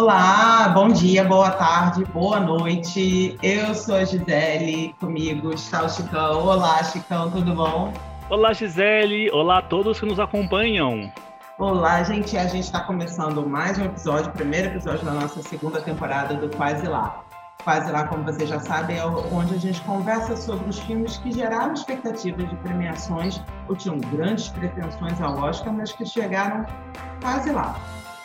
Olá, bom dia, boa tarde, boa noite. Eu sou a Gisele, comigo está o Chicão. Olá, Chicão, tudo bom? Olá, Gisele. Olá a todos que nos acompanham. Olá, gente. A gente está começando mais um episódio, primeiro episódio da nossa segunda temporada do Quase Lá. Quase Lá, como você já sabe, é onde a gente conversa sobre os filmes que geraram expectativas de premiações ou tinham grandes pretensões ao Oscar, mas que chegaram quase lá.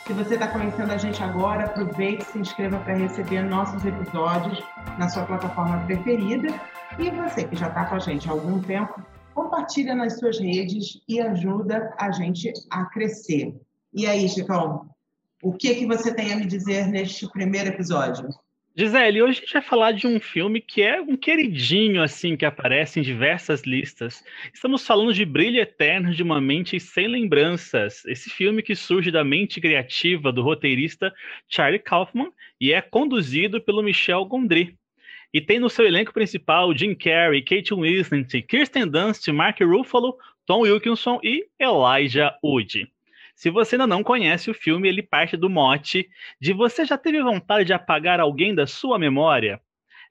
Se você está conhecendo a gente agora, aproveite e se inscreva para receber nossos episódios na sua plataforma preferida. E você que já está com a gente há algum tempo, compartilha nas suas redes e ajuda a gente a crescer. E aí, Chicão, o que, que você tem a me dizer neste primeiro episódio? Gisele, hoje a gente vai falar de um filme que é um queridinho, assim, que aparece em diversas listas. Estamos falando de Brilho Eterno de uma Mente Sem Lembranças, esse filme que surge da mente criativa do roteirista Charlie Kaufman e é conduzido pelo Michel Gondry. E tem no seu elenco principal Jim Carrey, Kate Winslet, Kirsten Dunst, Mark Ruffalo, Tom Wilkinson e Elijah Wood. Se você ainda não conhece o filme, ele parte do mote de você já teve vontade de apagar alguém da sua memória?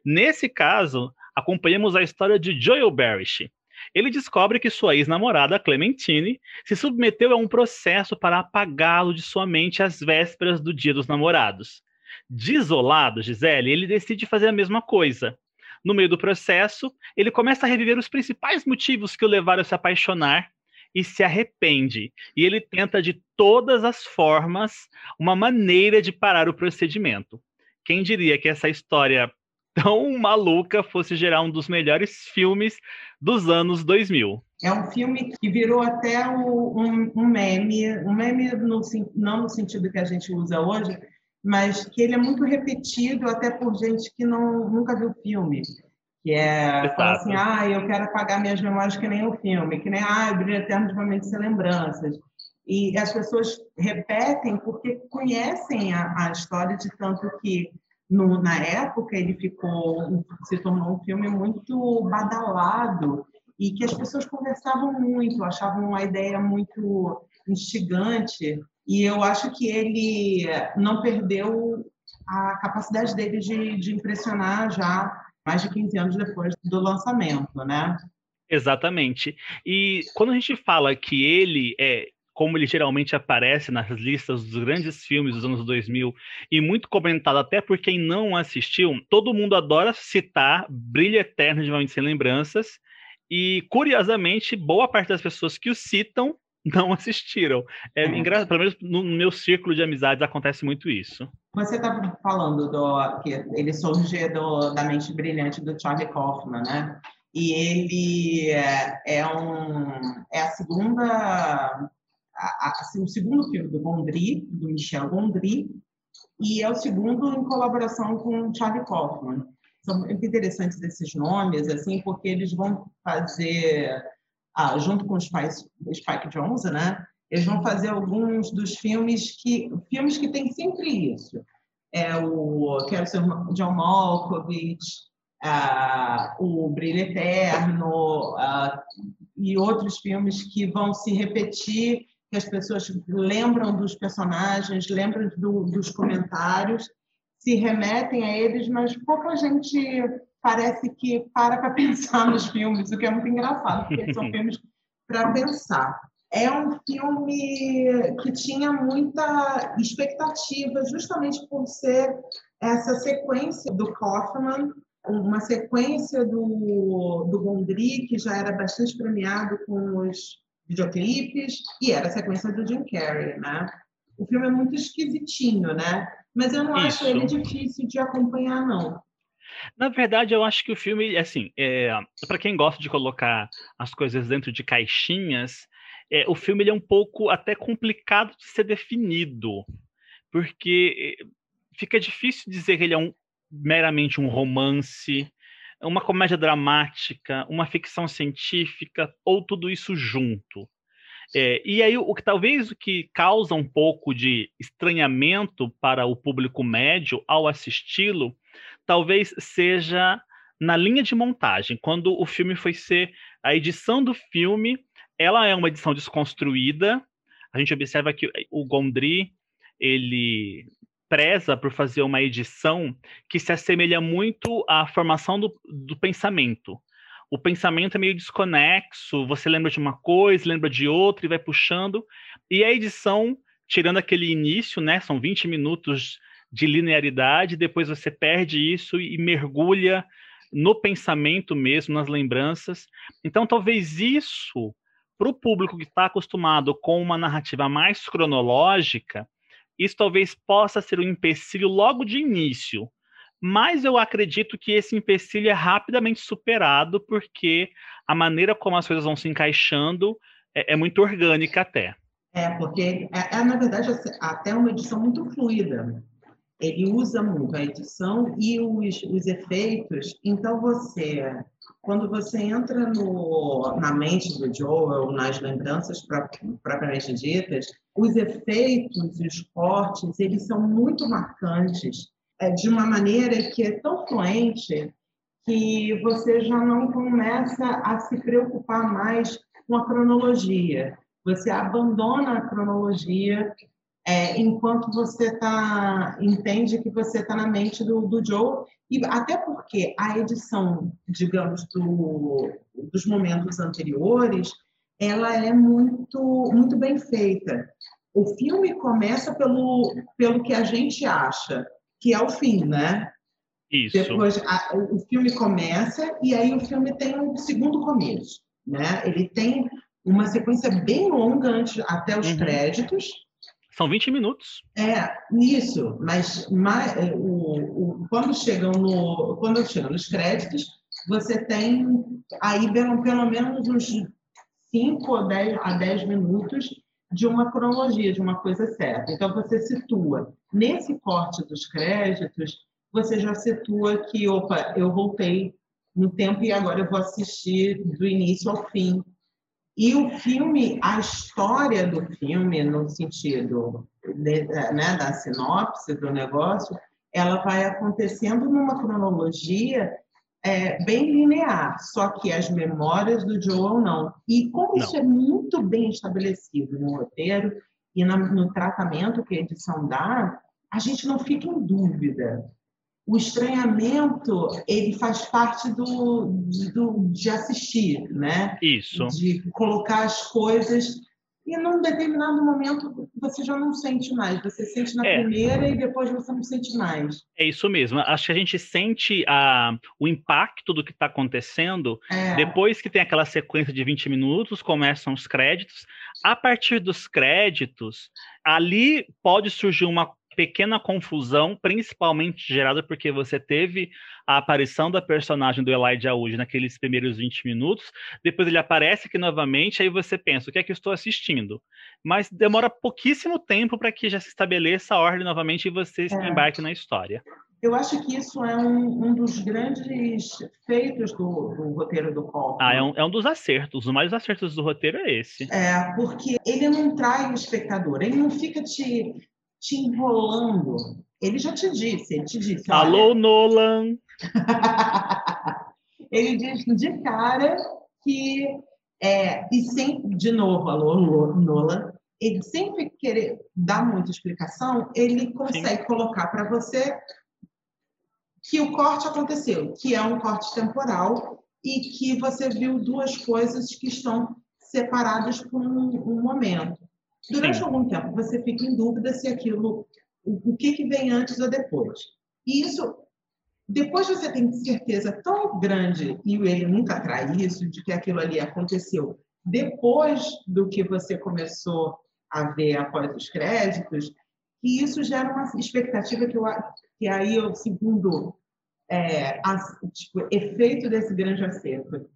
Nesse caso, acompanhamos a história de Joel Barish. Ele descobre que sua ex-namorada, Clementine, se submeteu a um processo para apagá-lo de sua mente às vésperas do Dia dos Namorados. Desolado, Gisele, ele decide fazer a mesma coisa. No meio do processo, ele começa a reviver os principais motivos que o levaram a se apaixonar e se arrepende. E ele tenta de todas as formas uma maneira de parar o procedimento. Quem diria que essa história tão maluca fosse gerar um dos melhores filmes dos anos 2000? É um filme que virou até um, um meme, um meme no, não no sentido que a gente usa hoje, mas que ele é muito repetido até por gente que não, nunca viu o filme que é assim, ah, eu quero apagar minhas memórias que nem o filme, que nem, ah, o brilho eterno de momentos sem lembranças. E as pessoas repetem porque conhecem a, a história de tanto que no, na época ele ficou, se tornou um filme muito badalado e que as pessoas conversavam muito, achavam uma ideia muito instigante e eu acho que ele não perdeu a capacidade dele de, de impressionar já mais de 15 anos depois do lançamento, né? Exatamente. E quando a gente fala que ele é como ele geralmente aparece nas listas dos grandes filmes dos anos 2000 e muito comentado até por quem não assistiu, todo mundo adora citar Brilho Eterno de Momentos Sem Lembranças e, curiosamente, boa parte das pessoas que o citam não assistiram. É uhum. engraçado, pelo menos no meu círculo de amizades acontece muito isso. Você está falando do que ele surge do, da mente brilhante do Charlie Kaufman, né? E ele é, é um é a segunda a, a, assim, o segundo filme do Gondry, do Michel Gondry, e é o segundo em colaboração com Charlie Kaufman. São muito interessantes esses nomes, assim, porque eles vão fazer ah, junto com o Spike, Spike Jonze, né? Eles vão fazer alguns dos filmes que filmes que tem sempre isso. É o Quero Ser John Malkovich, ah, o Brilho Eterno ah, e outros filmes que vão se repetir, que as pessoas lembram dos personagens, lembram do, dos comentários, se remetem a eles, mas pouca gente parece que para para pensar nos filmes, o que é muito engraçado, porque são filmes para pensar. É um filme que tinha muita expectativa, justamente por ser essa sequência do Kaufman, uma sequência do, do Gondry, que já era bastante premiado com os videoclipes, e era a sequência do Jim Carrey, né? O filme é muito esquisitinho, né? Mas eu não Isso. acho ele difícil de acompanhar, não. Na verdade, eu acho que o filme, assim, é, para quem gosta de colocar as coisas dentro de caixinhas, é, o filme é um pouco até complicado de ser definido, porque eh, fica difícil dizer que ele é um, meramente um romance, uma comédia dramática, uma ficção científica, ou tudo isso junto. É, e aí, o que talvez o que causa um pouco de estranhamento para o público médio ao assisti-lo talvez seja na linha de montagem, quando o filme foi ser a edição do filme, ela é uma edição desconstruída. A gente observa que o Gondry, ele preza por fazer uma edição que se assemelha muito à formação do, do pensamento. O pensamento é meio desconexo, você lembra de uma coisa, lembra de outra e vai puxando. E a edição, tirando aquele início, né, são 20 minutos de linearidade, depois você perde isso e mergulha no pensamento mesmo, nas lembranças. Então, talvez isso, para o público que está acostumado com uma narrativa mais cronológica, isso talvez possa ser um empecilho logo de início. Mas eu acredito que esse empecilho é rapidamente superado, porque a maneira como as coisas vão se encaixando é, é muito orgânica até. É, porque é, é, na verdade, assim, até uma edição muito fluida. Ele usa muito a edição e os, os efeitos. Então, você, quando você entra no, na mente do Joel, nas lembranças propriamente ditas, os efeitos e os cortes, eles são muito marcantes, é, de uma maneira que é tão fluente que você já não começa a se preocupar mais com a cronologia. Você abandona a cronologia é, enquanto você tá, entende que você está na mente do, do Joe, e até porque a edição, digamos, do, dos momentos anteriores, ela é muito, muito bem feita. O filme começa pelo, pelo que a gente acha que é o fim, né? Isso. Depois a, o filme começa e aí o filme tem um segundo começo, né? Ele tem uma sequência bem longa antes até os uhum. créditos. São 20 minutos. É, isso, mas, mas é, o, o, quando chegam no quando chegam nos créditos, você tem aí pelo, pelo menos uns 5 ou 10 a 10 minutos de uma cronologia, de uma coisa certa. Então, você situa, nesse corte dos créditos, você já situa que, opa, eu voltei no tempo e agora eu vou assistir do início ao fim. E o filme, a história do filme, no sentido de, né, da sinopse do negócio, ela vai acontecendo numa cronologia é, bem linear, só que as memórias do Joel não. E como não. isso é muito bem estabelecido no roteiro e na, no tratamento que a edição dá, a gente não fica em dúvida. O estranhamento ele faz parte do, do de assistir, né? Isso. De colocar as coisas e num determinado momento você já não sente mais. Você sente na é. primeira e depois você não sente mais. É isso mesmo. Acho que a gente sente a, o impacto do que está acontecendo é. depois que tem aquela sequência de 20 minutos, começam os créditos. A partir dos créditos, ali pode surgir uma pequena confusão, principalmente gerada porque você teve a aparição da personagem do Elijah Wood naqueles primeiros 20 minutos, depois ele aparece aqui novamente, aí você pensa, o que é que eu estou assistindo? Mas demora pouquíssimo tempo para que já se estabeleça a ordem novamente e você se é. embarque na história. Eu acho que isso é um, um dos grandes feitos do, do roteiro do Copo. Ah, é um, é um dos acertos. Os mais acertos do roteiro é esse. É, porque ele não trai o espectador, ele não fica te te enrolando. Ele já te disse, ele te disse. Alô, Nolan! ele diz de cara que, é, e sem, de novo, alô, Nolan, ele sempre querer dar muita explicação, ele consegue Sim. colocar para você que o corte aconteceu, que é um corte temporal e que você viu duas coisas que estão separadas por um, um momento. Durante Sim. algum tempo, você fica em dúvida se aquilo, o, o que, que vem antes ou depois. E isso, depois você tem certeza tão grande, e ele nunca trai isso, de que aquilo ali aconteceu depois do que você começou a ver após os créditos, que isso gera uma expectativa que, eu, que aí é o segundo é, a, tipo, efeito desse grande acerto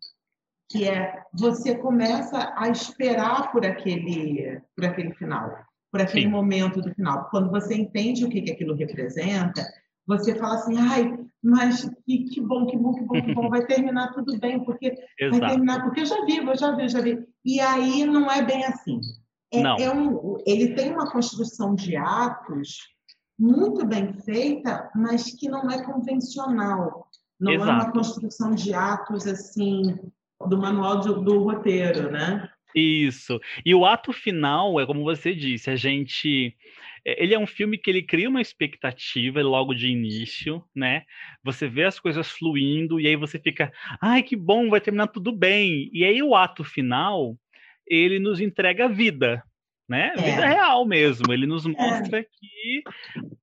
que é você começa a esperar por aquele, por aquele final, por aquele Sim. momento do final. Quando você entende o que, que aquilo representa, você fala assim, ai, mas que, que bom, que bom, que bom, que bom, vai terminar tudo bem, porque vai terminar, porque eu já vi, eu já vi, eu já vi. E aí não é bem assim. É. É um, ele tem uma construção de atos muito bem feita, mas que não é convencional. Não Exato. é uma construção de atos assim do manual do, do roteiro, né? Isso. E o ato final é como você disse, a gente é, ele é um filme que ele cria uma expectativa logo de início, né? Você vê as coisas fluindo e aí você fica, ai que bom, vai terminar tudo bem. E aí o ato final, ele nos entrega a vida, né? É. Vida real mesmo. Ele nos é. mostra é. que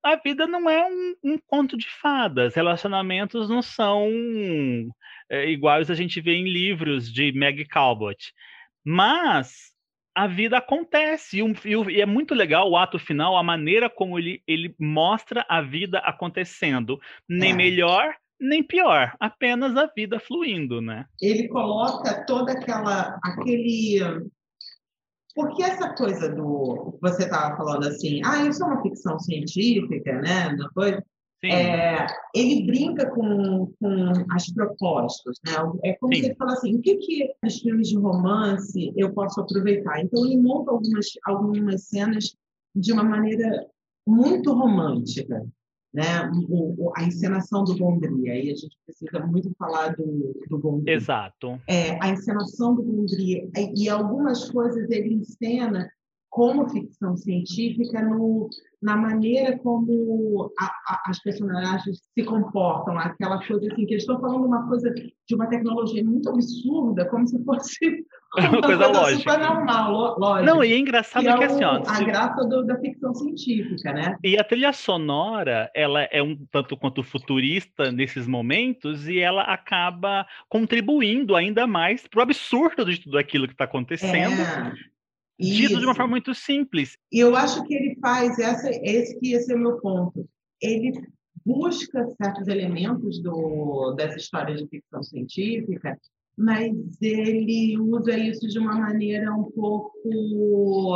a vida não é um, um, conto de fadas. Relacionamentos não são é, iguais a gente vê em livros de Meg Calvert. Mas a vida acontece. E, e, é muito legal o ato final, a maneira como ele, ele mostra a vida acontecendo. Nem é. melhor, nem pior, apenas a vida fluindo, né? Ele coloca toda aquela aquele porque essa coisa do. Você estava falando assim, ah, isso é uma ficção científica, né? Depois, é, ele brinca com, com as propostas, né? É como Sim. se ele fala assim, o que que os filmes de romance eu posso aproveitar? Então ele monta algumas algumas cenas de uma maneira muito romântica, né? O, o, a encenação do Gondry, aí a gente precisa muito falar do, do Gondry. Exato. É, a encenação do Gondry, e algumas coisas ele encena como ficção científica no, na maneira como a, a, as personagens se comportam, aquela coisa assim, que eles estão falando uma coisa de uma tecnologia muito absurda, como se fosse uma, uma coisa, coisa lógica. super normal, lógica. Não, e é engraçado que, é que assim, ó, a graça do, da ficção científica, né? E a trilha sonora, ela é um tanto quanto futurista nesses momentos e ela acaba contribuindo ainda mais para o absurdo de tudo aquilo que está acontecendo. É dito de uma forma muito simples. E eu acho que ele faz, essa, esse esse é o meu ponto. Ele busca certos elementos do, dessa história de ficção científica, mas ele usa isso de uma maneira um pouco.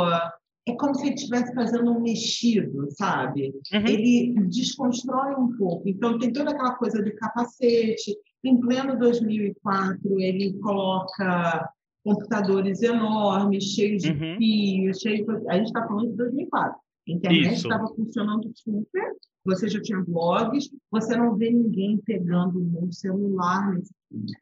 É como se ele estivesse fazendo um mexido, sabe? Uhum. Ele desconstrói um pouco. Então, tem toda aquela coisa do capacete. Em pleno 2004, ele coloca computadores enormes, cheios de uhum. fios, cheios... a gente está falando de 2004. A internet estava funcionando super, você já tinha blogs, você não vê ninguém pegando um celular nesse filme.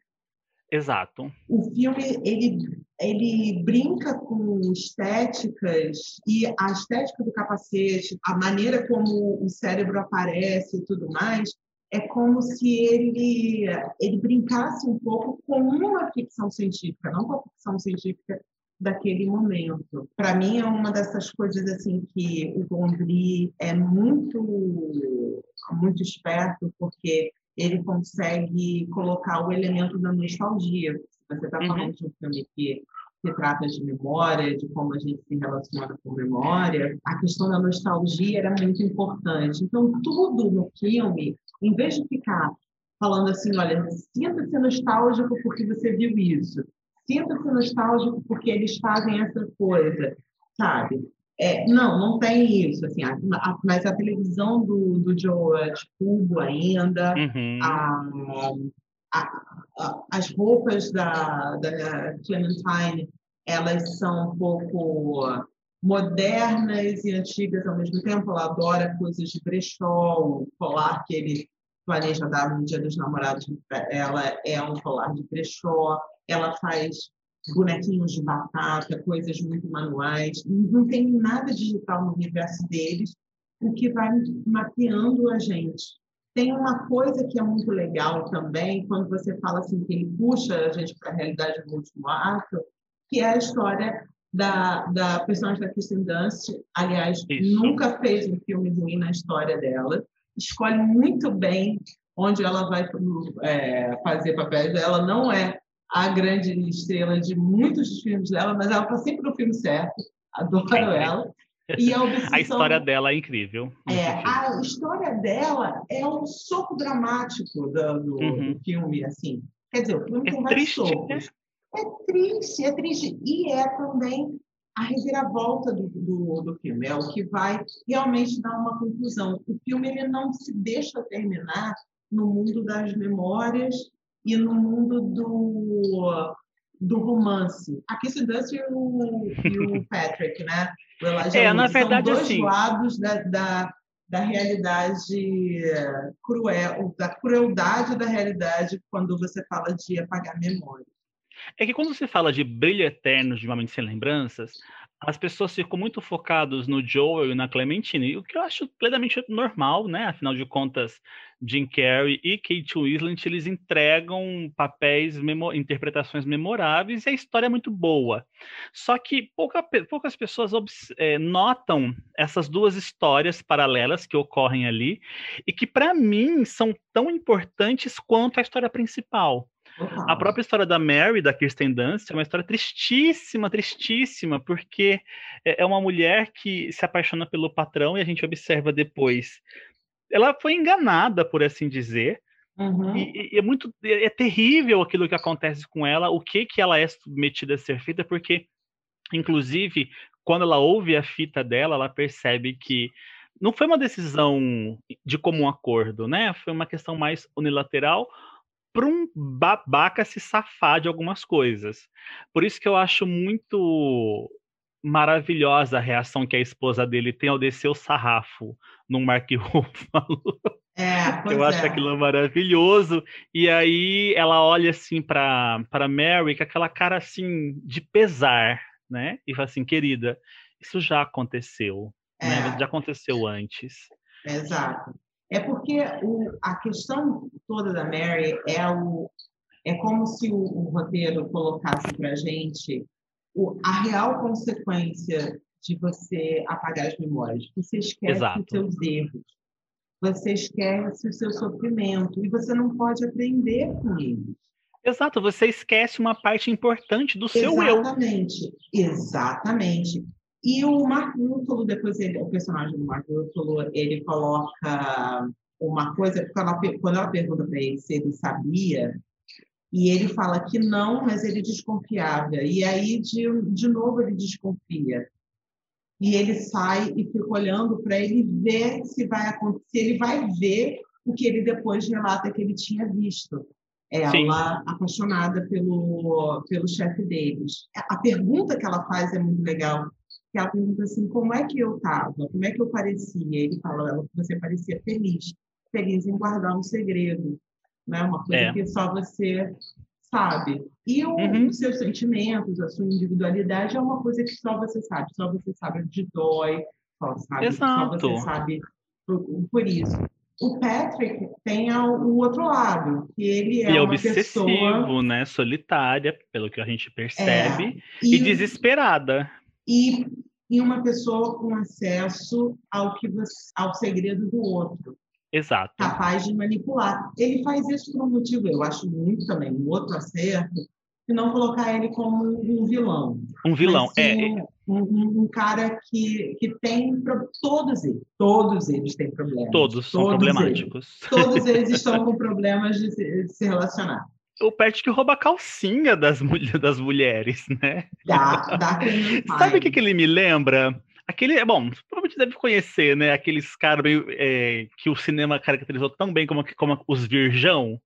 Exato. O filme ele ele brinca com estéticas e a estética do capacete, a maneira como o cérebro aparece e tudo mais, é como se ele, ele brincasse um pouco com uma ficção científica, não com a ficção científica daquele momento. Para mim é uma dessas coisas assim que o Gondry é muito muito esperto porque ele consegue colocar o elemento da nostalgia. Você está uhum. falando de um filme que se trata de memória, de como a gente se relaciona com memória, a questão da nostalgia era muito importante. Então, tudo no filme em vez de ficar falando assim, olha, sinta-se nostálgico porque você viu isso, sinta-se nostálgico porque eles fazem essa coisa, sabe? É, não, não tem isso, assim, a, a, mas a televisão do, do Joe é de cubo ainda, uhum. a, as roupas da, da Clementine, elas são um pouco modernas e antigas ao mesmo tempo. Ela adora coisas de brechó, o colar que ele planeja dar no Dia dos Namorados. Ela é um colar de brechó. Ela faz bonequinhos de batata, coisas muito manuais. Não tem nada digital no universo deles, o que vai mapeando a gente. Tem uma coisa que é muito legal também, quando você fala assim que ele puxa a gente para a realidade do último ato, que é a história da, da personagem da Kristen Dunst, aliás, Isso. nunca fez um filme ruim na história dela, escolhe muito bem onde ela vai é, fazer papéis. Ela não é a grande estrela de muitos dos filmes dela, mas ela está sempre no filme certo. Adoro é. ela. E a, obsessão... a história dela é incrível. É, a história dela é um soco dramático do, do, uhum. filme, assim. Quer dizer, o filme é tem vários socos. Né? É triste, é triste. E é também a reviravolta do, do, do, filme, é o que vai realmente dar uma conclusão. O filme ele não se deixa terminar no mundo das memórias e no mundo do, do romance. Aqui se Dust e o, e o Patrick, né? O é, na verdade, são dois assim... lados da, da, da realidade cruel, da crueldade da realidade quando você fala de apagar memória. É que quando você fala de brilho eterno de Uma Mente Sem Lembranças, as pessoas ficam muito focadas no Joel e na Clementine, o que eu acho plenamente normal, né? Afinal de contas, Jim Carrey e Kate Winslet, eles entregam papéis, memo interpretações memoráveis e a história é muito boa. Só que pouca, poucas pessoas é, notam essas duas histórias paralelas que ocorrem ali e que, para mim, são tão importantes quanto a história principal. A própria história da Mary, da Kirsten Dunst, é uma história tristíssima, tristíssima, porque é, é uma mulher que se apaixona pelo patrão e a gente observa depois. Ela foi enganada, por assim dizer, Uhum. E, e, é muito é, terrível aquilo que acontece com ela, o que que ela é submetida a ser feita, porque, inclusive, quando ela ouve a fita dela, ela percebe que não foi uma decisão de comum acordo, né? Foi uma questão mais unilateral, para um babaca se safar de algumas coisas. Por isso que eu acho muito maravilhosa a reação que a esposa dele tem ao descer o sarrafo no Mark Ruffalo. É, eu acho é. aquilo maravilhoso. E aí ela olha assim para Mary com aquela cara assim de pesar, né? E fala assim, querida, isso já aconteceu, né? é. né? Já aconteceu antes. Exato. É porque o, a questão toda da Mary é, o, é como se o, o roteiro colocasse para a gente o, a real consequência de você apagar as memórias. Você esquece Exato. os seus erros, você esquece o seu sofrimento e você não pode aprender com eles. Exato, você esquece uma parte importante do seu exatamente, eu. Exatamente, exatamente. E o Mark Ruffalo, depois ele, o personagem do Mark Ruffalo, ele coloca uma coisa, ela, quando ela pergunta para ele se ele sabia, e ele fala que não, mas ele desconfiava. E aí, de, de novo, ele desconfia. E ele sai e fica olhando para ele ver se vai acontecer, ele vai ver o que ele depois relata que ele tinha visto. Ela Sim. apaixonada pelo, pelo chefe deles. A pergunta que ela faz é muito legal que ela pergunta assim, como é que eu estava? Como é que eu parecia? Ele fala, ela, você parecia feliz, feliz em guardar um segredo, né? Uma coisa é. que só você sabe. E o, uhum. os seus sentimentos, a sua individualidade é uma coisa que só você sabe, só você sabe de dói, só, sabe, Exato. só você sabe por, por isso. O Patrick tem o outro lado, que ele é, e é obsessivo, pessoa... né? Solitária, pelo que a gente percebe, é. e, e desesperada e, e uma pessoa com acesso ao que você, ao segredo do outro. Exato. Capaz de manipular. Ele faz isso por um motivo, eu acho muito também, um outro acerto, e não colocar ele como um vilão. Um vilão, é. Um, um, cara que, que tem. Todos eles, todos eles têm problemas. Todos são todos problemáticos. Eles, todos eles estão com problemas de se, de se relacionar o Patrick rouba a calcinha das, das mulheres, né? Dá, dá Sabe o que, que ele me lembra? Aquele, bom, provavelmente deve conhecer, né? Aqueles caras é, que o cinema caracterizou tão bem como, como os virgão.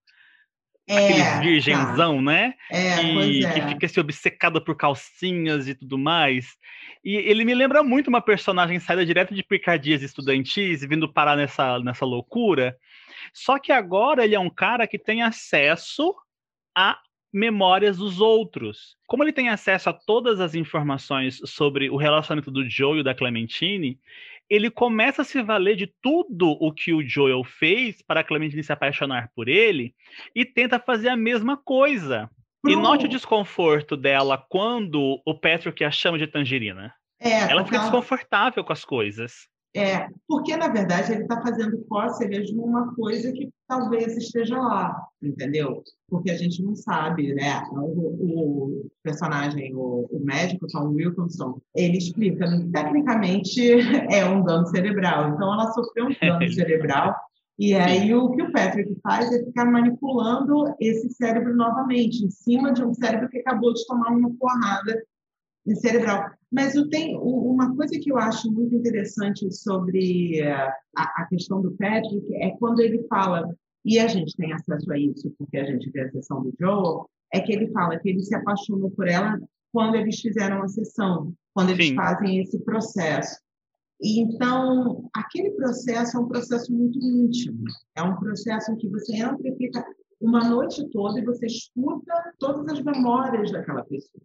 É, Aqueles virgenzão, tá. né? É, que, é. que fica se obcecada por calcinhas e tudo mais. E ele me lembra muito uma personagem saída direto de picardias estudantis, vindo parar nessa, nessa loucura. Só que agora ele é um cara que tem acesso a memórias dos outros. Como ele tem acesso a todas as informações sobre o relacionamento do Joel e da Clementine, ele começa a se valer de tudo o que o Joel fez para a Clementine se apaixonar por ele e tenta fazer a mesma coisa. E note o desconforto dela quando o Patrick a chama de tangerina. É, ela fica desconfortável com as coisas. É, porque, na verdade, ele está fazendo cócegas numa coisa que talvez esteja lá, entendeu? Porque a gente não sabe, né? O, o personagem, o, o, médico, Tom Wilkinson, ele explica, tecnicamente é um dano cerebral. Então, ela sofreu um dano cerebral e aí o que o Patrick faz é ficar manipulando esse cérebro novamente, em cima de um cérebro que acabou de tomar uma porrada cerebral. Mas eu tenho uma coisa que eu acho muito interessante sobre eh, a, a, questão do Patrick é quando ele fala, e a gente tem acesso a isso porque a gente vê a sessão do Joel, é que ele fala que ele se apaixonou por ela quando eles fizeram a sessão, quando eles Sim. fazem esse processo. Então, aquele processo é um processo muito íntimo. É um processo em que você entra e fica uma noite toda e você escuta todas as memórias daquela pessoa.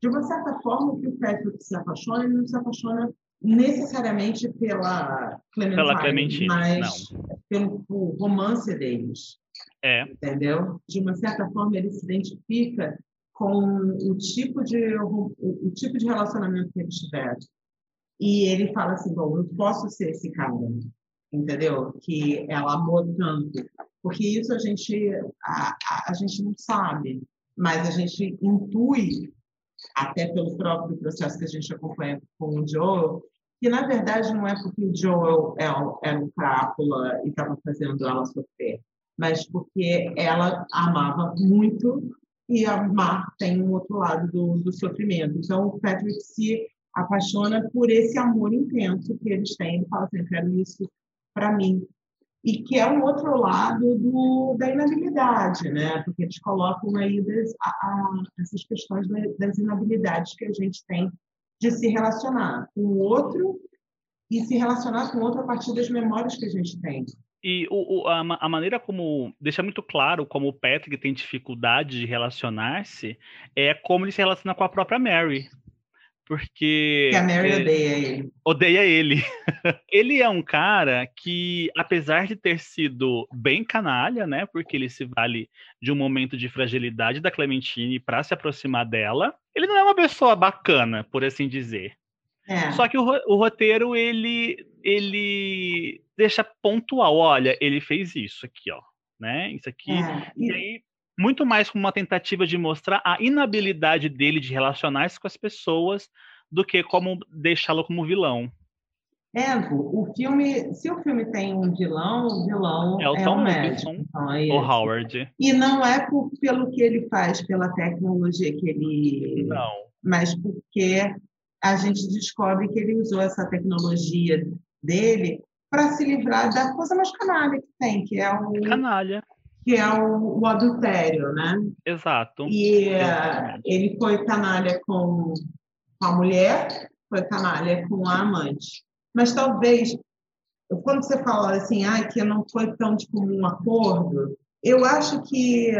De uma certa forma, o que o Patrick se apaixona, ele não se apaixona necessariamente pela Clementine, pela Clementine mas não. pelo romance deles. É. Entendeu? De uma certa forma, ele se identifica com o tipo de, o, o tipo de relacionamento que eles tiveram. E ele fala assim, bom, eu posso ser esse cara, entendeu? Que ela amou tanto. Porque isso a gente, a, a, a gente não sabe, mas a gente intui até pelo próprio processo que a gente acompanha com o Joel, que na verdade não é porque o Joel é era um crápula e estava fazendo ela sofrer, mas porque ela amava muito e amar tem um outro lado do, do sofrimento. Então o Patrick se apaixona por esse amor intenso que eles têm. Ele fala assim, quero isso para mim e que é um outro lado do, da inabilidade, né? Porque eles colocam aí das, a, a, essas questões das inabilidades que a gente tem de se relacionar com o outro e se relacionar com o outro a partir das memórias que a gente tem. E o, o, a, a, maneira como deixa muito claro como o Patrick tem dificuldade de relacionar-se é como ele se relaciona com a própria Mary. Porque. Que a Mary é, odeia ele. Odeia ele. ele é um cara que, apesar de ter sido bem canalha, né? Porque ele se vale de um momento de fragilidade da Clementine para se aproximar dela, ele não é uma pessoa bacana, por assim dizer. É. Só que o, o roteiro, ele, ele deixa pontual. Olha, ele fez isso aqui, ó. Né? Isso aqui. É. E aí, muito mais como uma tentativa de mostrar a inabilidade dele de relacionar-se com as pessoas do que como deixá-lo como vilão. É, o filme, se o filme tem um vilão, o vilão é o, é o médico, então é o Howard. E não é por, pelo que ele faz, pela tecnologia que ele, não, mas porque a gente descobre que ele usou essa tecnologia dele para se livrar da coisa mais canalha que tem, que é o canalha que é o, o adultério, né? Exato. E uh, ele foi canalha com a mulher, foi canalha com a amante. Mas talvez, quando você fala assim, ah, que não foi tão de comum acordo, eu acho que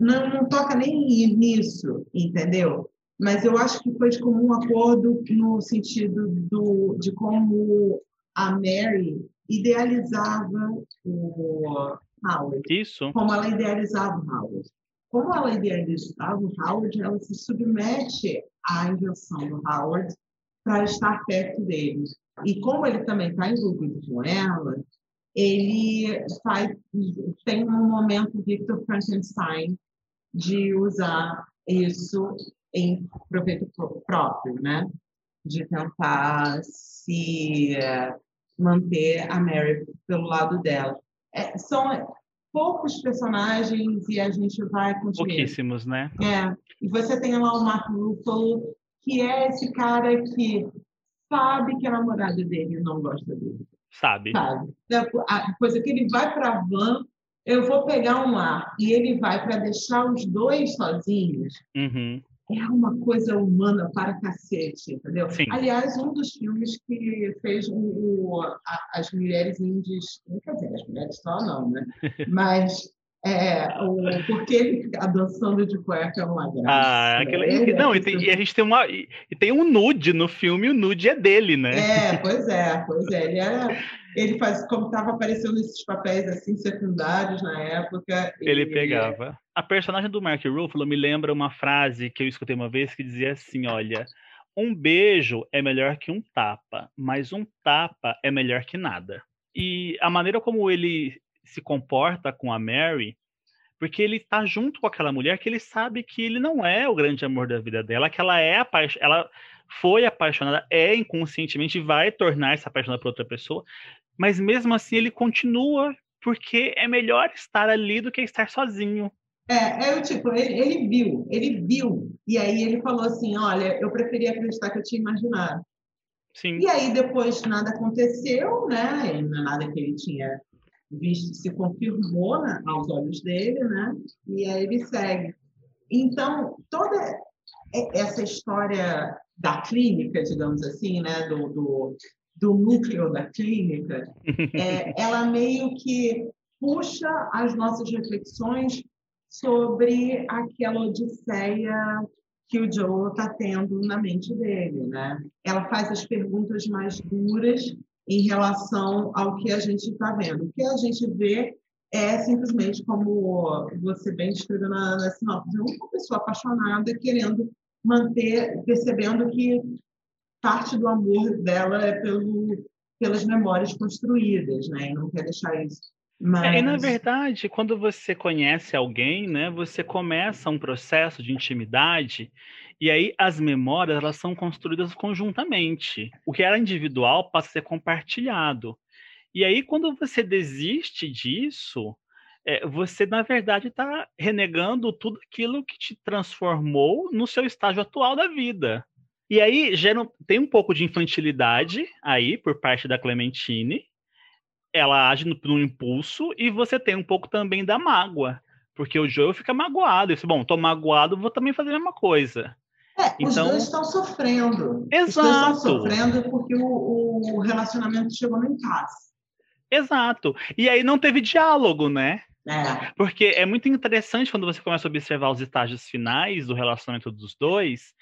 não, não toca nem nisso, entendeu? Mas eu acho que foi de comum acordo no sentido do, de como a Mary idealizava o, Howard. Isso. Como ela idealizava o Howard. Como ela idealizava o Howard, ela se submete à invenção do Howard para estar perto dele. E como ele também está envolvido com ela, ele faz, tem um momento Victor Frankenstein de usar isso em proveito próprio, né? De tentar se manter a Mary pelo lado dela é, são poucos personagens e a gente vai continuar. Pouquíssimos, né? É. E você tem lá o Mark Ruffalo, que é esse cara que sabe que a namorada dele não gosta dele. Sabe. Sabe. A coisa que ele vai para a van, eu vou pegar um ar, e ele vai para deixar os dois sozinhos. Uhum é uma coisa humana para cacete, entendeu? Sim. Aliás, um dos filmes que fez o, o a, as mulheres índias, quer dizer, as mulheres só não, né? Mas é, o, porque ele fica dançando de cueca é uma graça. Ah, aquela, ele, não, é e, tem, e, a gente tem uma. E, e, tem um nude no filme, o nude é dele, né? É, pois é, pois é. Ele era. Ele faz, como estava aparecendo esses papéis assim secundários na época. Ele, ele pegava. A personagem do Mark Ruffalo me lembra uma frase que eu escutei uma vez que dizia assim: olha, um beijo é melhor que um tapa, mas um tapa é melhor que nada. E a maneira como ele se comporta com a Mary, porque ele está junto com aquela mulher que ele sabe que ele não é o grande amor da vida dela, que ela é ela foi apaixonada, é inconscientemente vai tornar-se apaixonada por outra pessoa, mas mesmo assim ele continua porque é melhor estar ali do que estar sozinho. É, é o tipo, ele, ele, viu, ele viu, e aí ele falou assim, olha, eu preferia acreditar que eu tinha imaginado. Sim. E aí depois nada aconteceu, né? É nada que ele tinha visto se confirmou né, aos olhos dele, né? E aí ele segue. Então, toda essa história da clínica, digamos assim, né, do, do, do núcleo da clínica, é, ela meio que puxa as nossas reflexões sobre aquela odisseia que o Joe está tendo na mente dele, né? Ela faz as perguntas mais duras em relação ao que a gente está vendo. O que a gente vê é simplesmente, como você bem descreveu na, na sinopse, uma pessoa apaixonada querendo manter, percebendo que parte do amor dela é pelo, pelas memórias construídas, né? E não quer deixar isso. Mas... É, e na verdade, quando você conhece alguém, né, você começa um processo de intimidade e aí as memórias elas são construídas conjuntamente. O que era individual passa a ser compartilhado. E aí quando você desiste disso, é, você na verdade está renegando tudo aquilo que te transformou no seu estágio atual da vida. E aí gera, tem um pouco de infantilidade aí por parte da Clementine. Ela age no, no impulso e você tem um pouco também da mágoa. Porque o Joel fica magoado. E diz, bom, tô magoado, vou também fazer a mesma coisa. É, então, os dois estão sofrendo. Exato. Os dois estão sofrendo porque o, o relacionamento chegou no impasse. Exato. E aí não teve diálogo, né? É. Porque é muito interessante quando você começa a observar os estágios finais do relacionamento dos dois,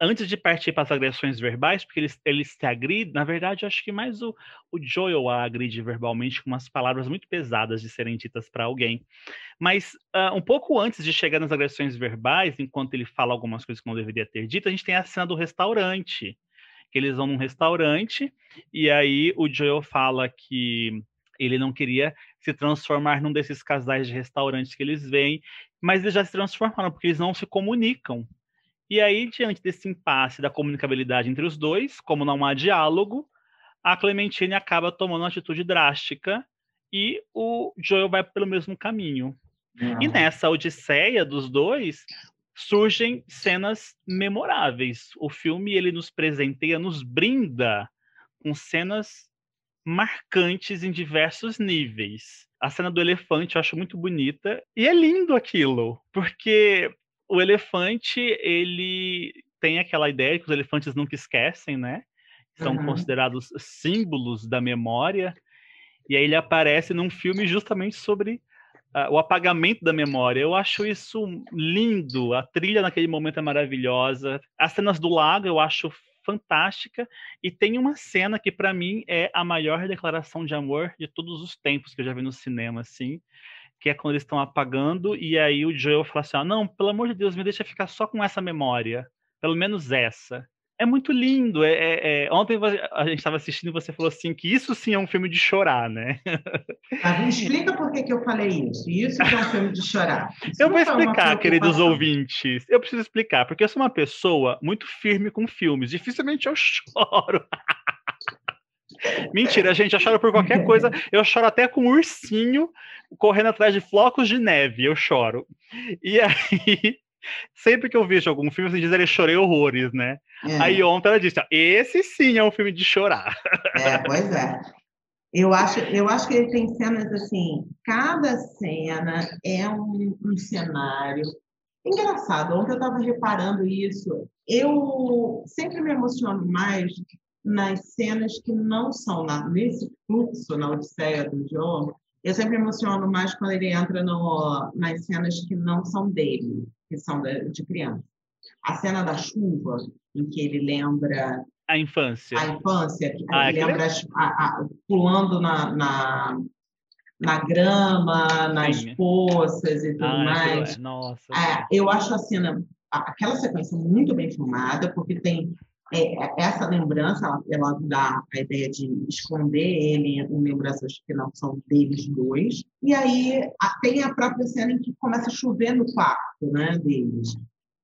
antes de partir para as agressões verbais, porque eles, eles se agridem, na verdade, eu acho que mais o, o Joel a agride verbalmente com umas palavras muito pesadas de serem ditas para alguém. Mas uh, um pouco antes de chegar nas agressões verbais, enquanto ele fala algumas coisas que não deveria ter dito, a gente tem a cena do restaurante. Que eles vão num restaurante e aí o Joel fala que ele não queria se transformar num desses casais de restaurantes que eles veem, mas eles já se transformaram, porque eles não se comunicam. E aí, diante desse impasse da comunicabilidade entre os dois, como não há diálogo, a Clementine acaba tomando uma atitude drástica e o Joel vai pelo mesmo caminho. Uhum. E nessa odisseia dos dois, surgem cenas memoráveis. O filme ele nos presenteia, nos brinda com cenas marcantes em diversos níveis. A cena do elefante eu acho muito bonita e é lindo aquilo, porque o elefante ele tem aquela ideia que os elefantes nunca esquecem, né? São uhum. considerados símbolos da memória. E aí ele aparece num filme justamente sobre uh, o apagamento da memória. Eu acho isso lindo. A trilha naquele momento é maravilhosa. As cenas do lago eu acho fantástica e tem uma cena que para mim é a maior declaração de amor de todos os tempos que eu já vi no cinema, assim, que é quando eles estão apagando e aí o Joel fala assim: ah, "Não, pelo amor de Deus, me deixa ficar só com essa memória, pelo menos essa" é muito lindo. É, é, é... Ontem a gente estava assistindo e você falou assim que isso sim é um filme de chorar, né? Ah, me explica por que, que eu falei isso. Isso que é um filme de chorar. Isso eu vou explicar, queridos ouvintes. Eu preciso explicar, porque eu sou uma pessoa muito firme com filmes. Dificilmente eu choro. Mentira, gente, eu choro por qualquer coisa. Eu choro até com um ursinho correndo atrás de flocos de neve. Eu choro. E aí, sempre que eu vejo algum filme, assim, diz ele chorei horrores, né? É. Aí ontem ela disse: esse sim é um filme de chorar. É, pois é. Eu acho, eu acho que ele tem cenas assim, cada cena é um, um cenário engraçado. Ontem eu estava reparando isso. Eu sempre me emociono mais nas cenas que não são na, nesse fluxo na Odisseia do João. Eu sempre emociono mais quando ele entra no, nas cenas que não são dele, que são de, de criança. A cena da chuva, em que ele lembra a infância. A infância, que ah, ele lembra a, a, pulando na, na, na grama, nas Sim. poças e tudo ah, mais. É. Nossa. É, eu acho a cena, aquela sequência muito bem filmada, porque tem é, essa lembrança, ela, ela, dá a ideia de esconder ele em lembranças que não são deles dois. E aí a, tem a própria cena em que começa a chover no quarto né, deles.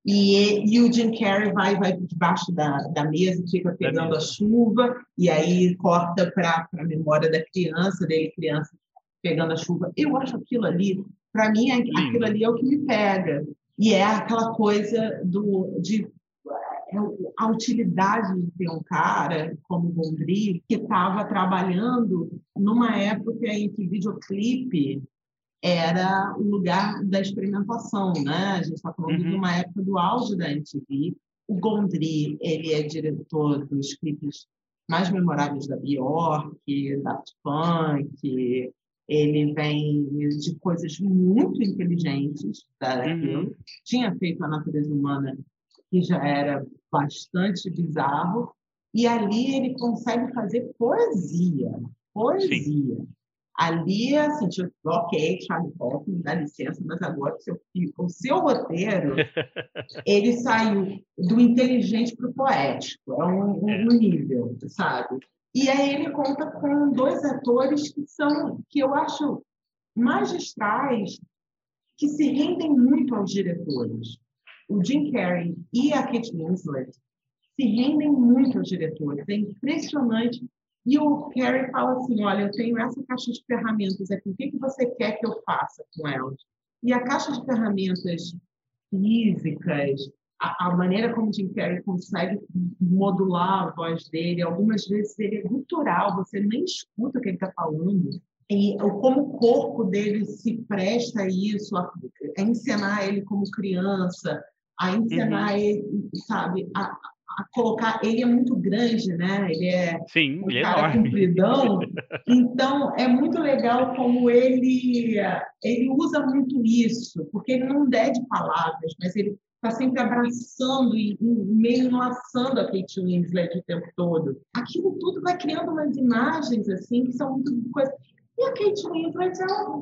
E, e, o Jim Carrey vai, vai debaixo da, da mesa, fica pegando a chuva, e aí corta para a memória da criança, dele, criança pegando a chuva. Eu acho aquilo ali, para mim, aquilo ali é o que me pega. E é aquela coisa do, de a utilidade de ter um cara como o Gondry, que estava trabalhando numa época em que videoclipe era o lugar da experimentação, né? A gente está falando uhum. de uma época do auge da MTV. O Gondry, ele é diretor dos clipes mais memoráveis da Bjork, da Punk, Ele vem de coisas muito inteligentes. Tá? Uhum. Tinha feito a natureza humana, que já era bastante bizarro, e ali ele consegue fazer poesia. Poesia. Sim. Ali, assim, tipo, ok, Charlie Kaufman, dá licença, mas agora o seu, o seu roteiro, ele saiu do inteligente para o poético, é um, um, é. nível, sabe? E aí ele conta com dois atores que são, que eu acho magistrais, que se rendem muito aos diretores. O Jim Carrey e a Kate Winslet se rendem muito aos diretores. É impressionante e o Harry fala assim: olha, eu tenho essa caixa de ferramentas aqui, o que, que você quer que eu faça com elas? E a caixa de ferramentas físicas, a, a maneira como o Jim Carrey consegue modular a voz dele, algumas vezes ele é gutural, você nem escuta o que ele está falando. E como o corpo dele se presta a isso, a, a encenar ele como criança, a encenar uhum. ele, sabe, a, a colocar. Ele é muito grande, né? Ele é Sim, um ele é cara é compridão. Então, é muito legal como ele, ele usa muito isso, porque ele não der de palavras, mas ele está sempre abraçando e, meio enlaçando a Kate Winslet o tempo todo. Aquilo tudo vai criando umas imagens assim que são muito coisas. E a Kate Winslet, ela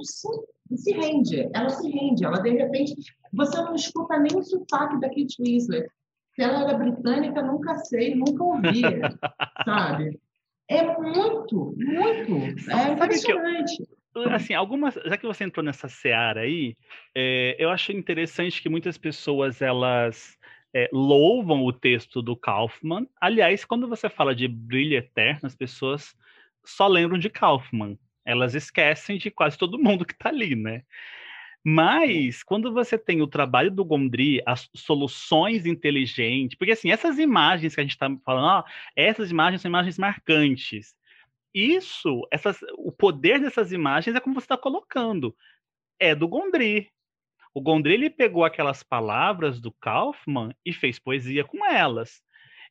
se rende, ela se rende, ela de repente, você não escuta nem o sotaque da Kate Winslet, se ela era britânica, nunca sei, nunca ouvi, sabe? É muito, muito. É impressionante. Assim, algumas, já que você entrou nessa seara aí, é, eu acho interessante que muitas pessoas elas é, louvam o texto do Kaufman. Aliás, quando você fala de brilho eterno, as pessoas só lembram de Kaufman. Elas esquecem de quase todo mundo que está ali, né? Mas quando você tem o trabalho do Gondry, as soluções inteligentes, porque assim, essas imagens que a gente está falando, ó, essas imagens são imagens marcantes. Isso, essas, o poder dessas imagens é como você está colocando. É do Gondry. O Gondry ele pegou aquelas palavras do Kaufman e fez poesia com elas.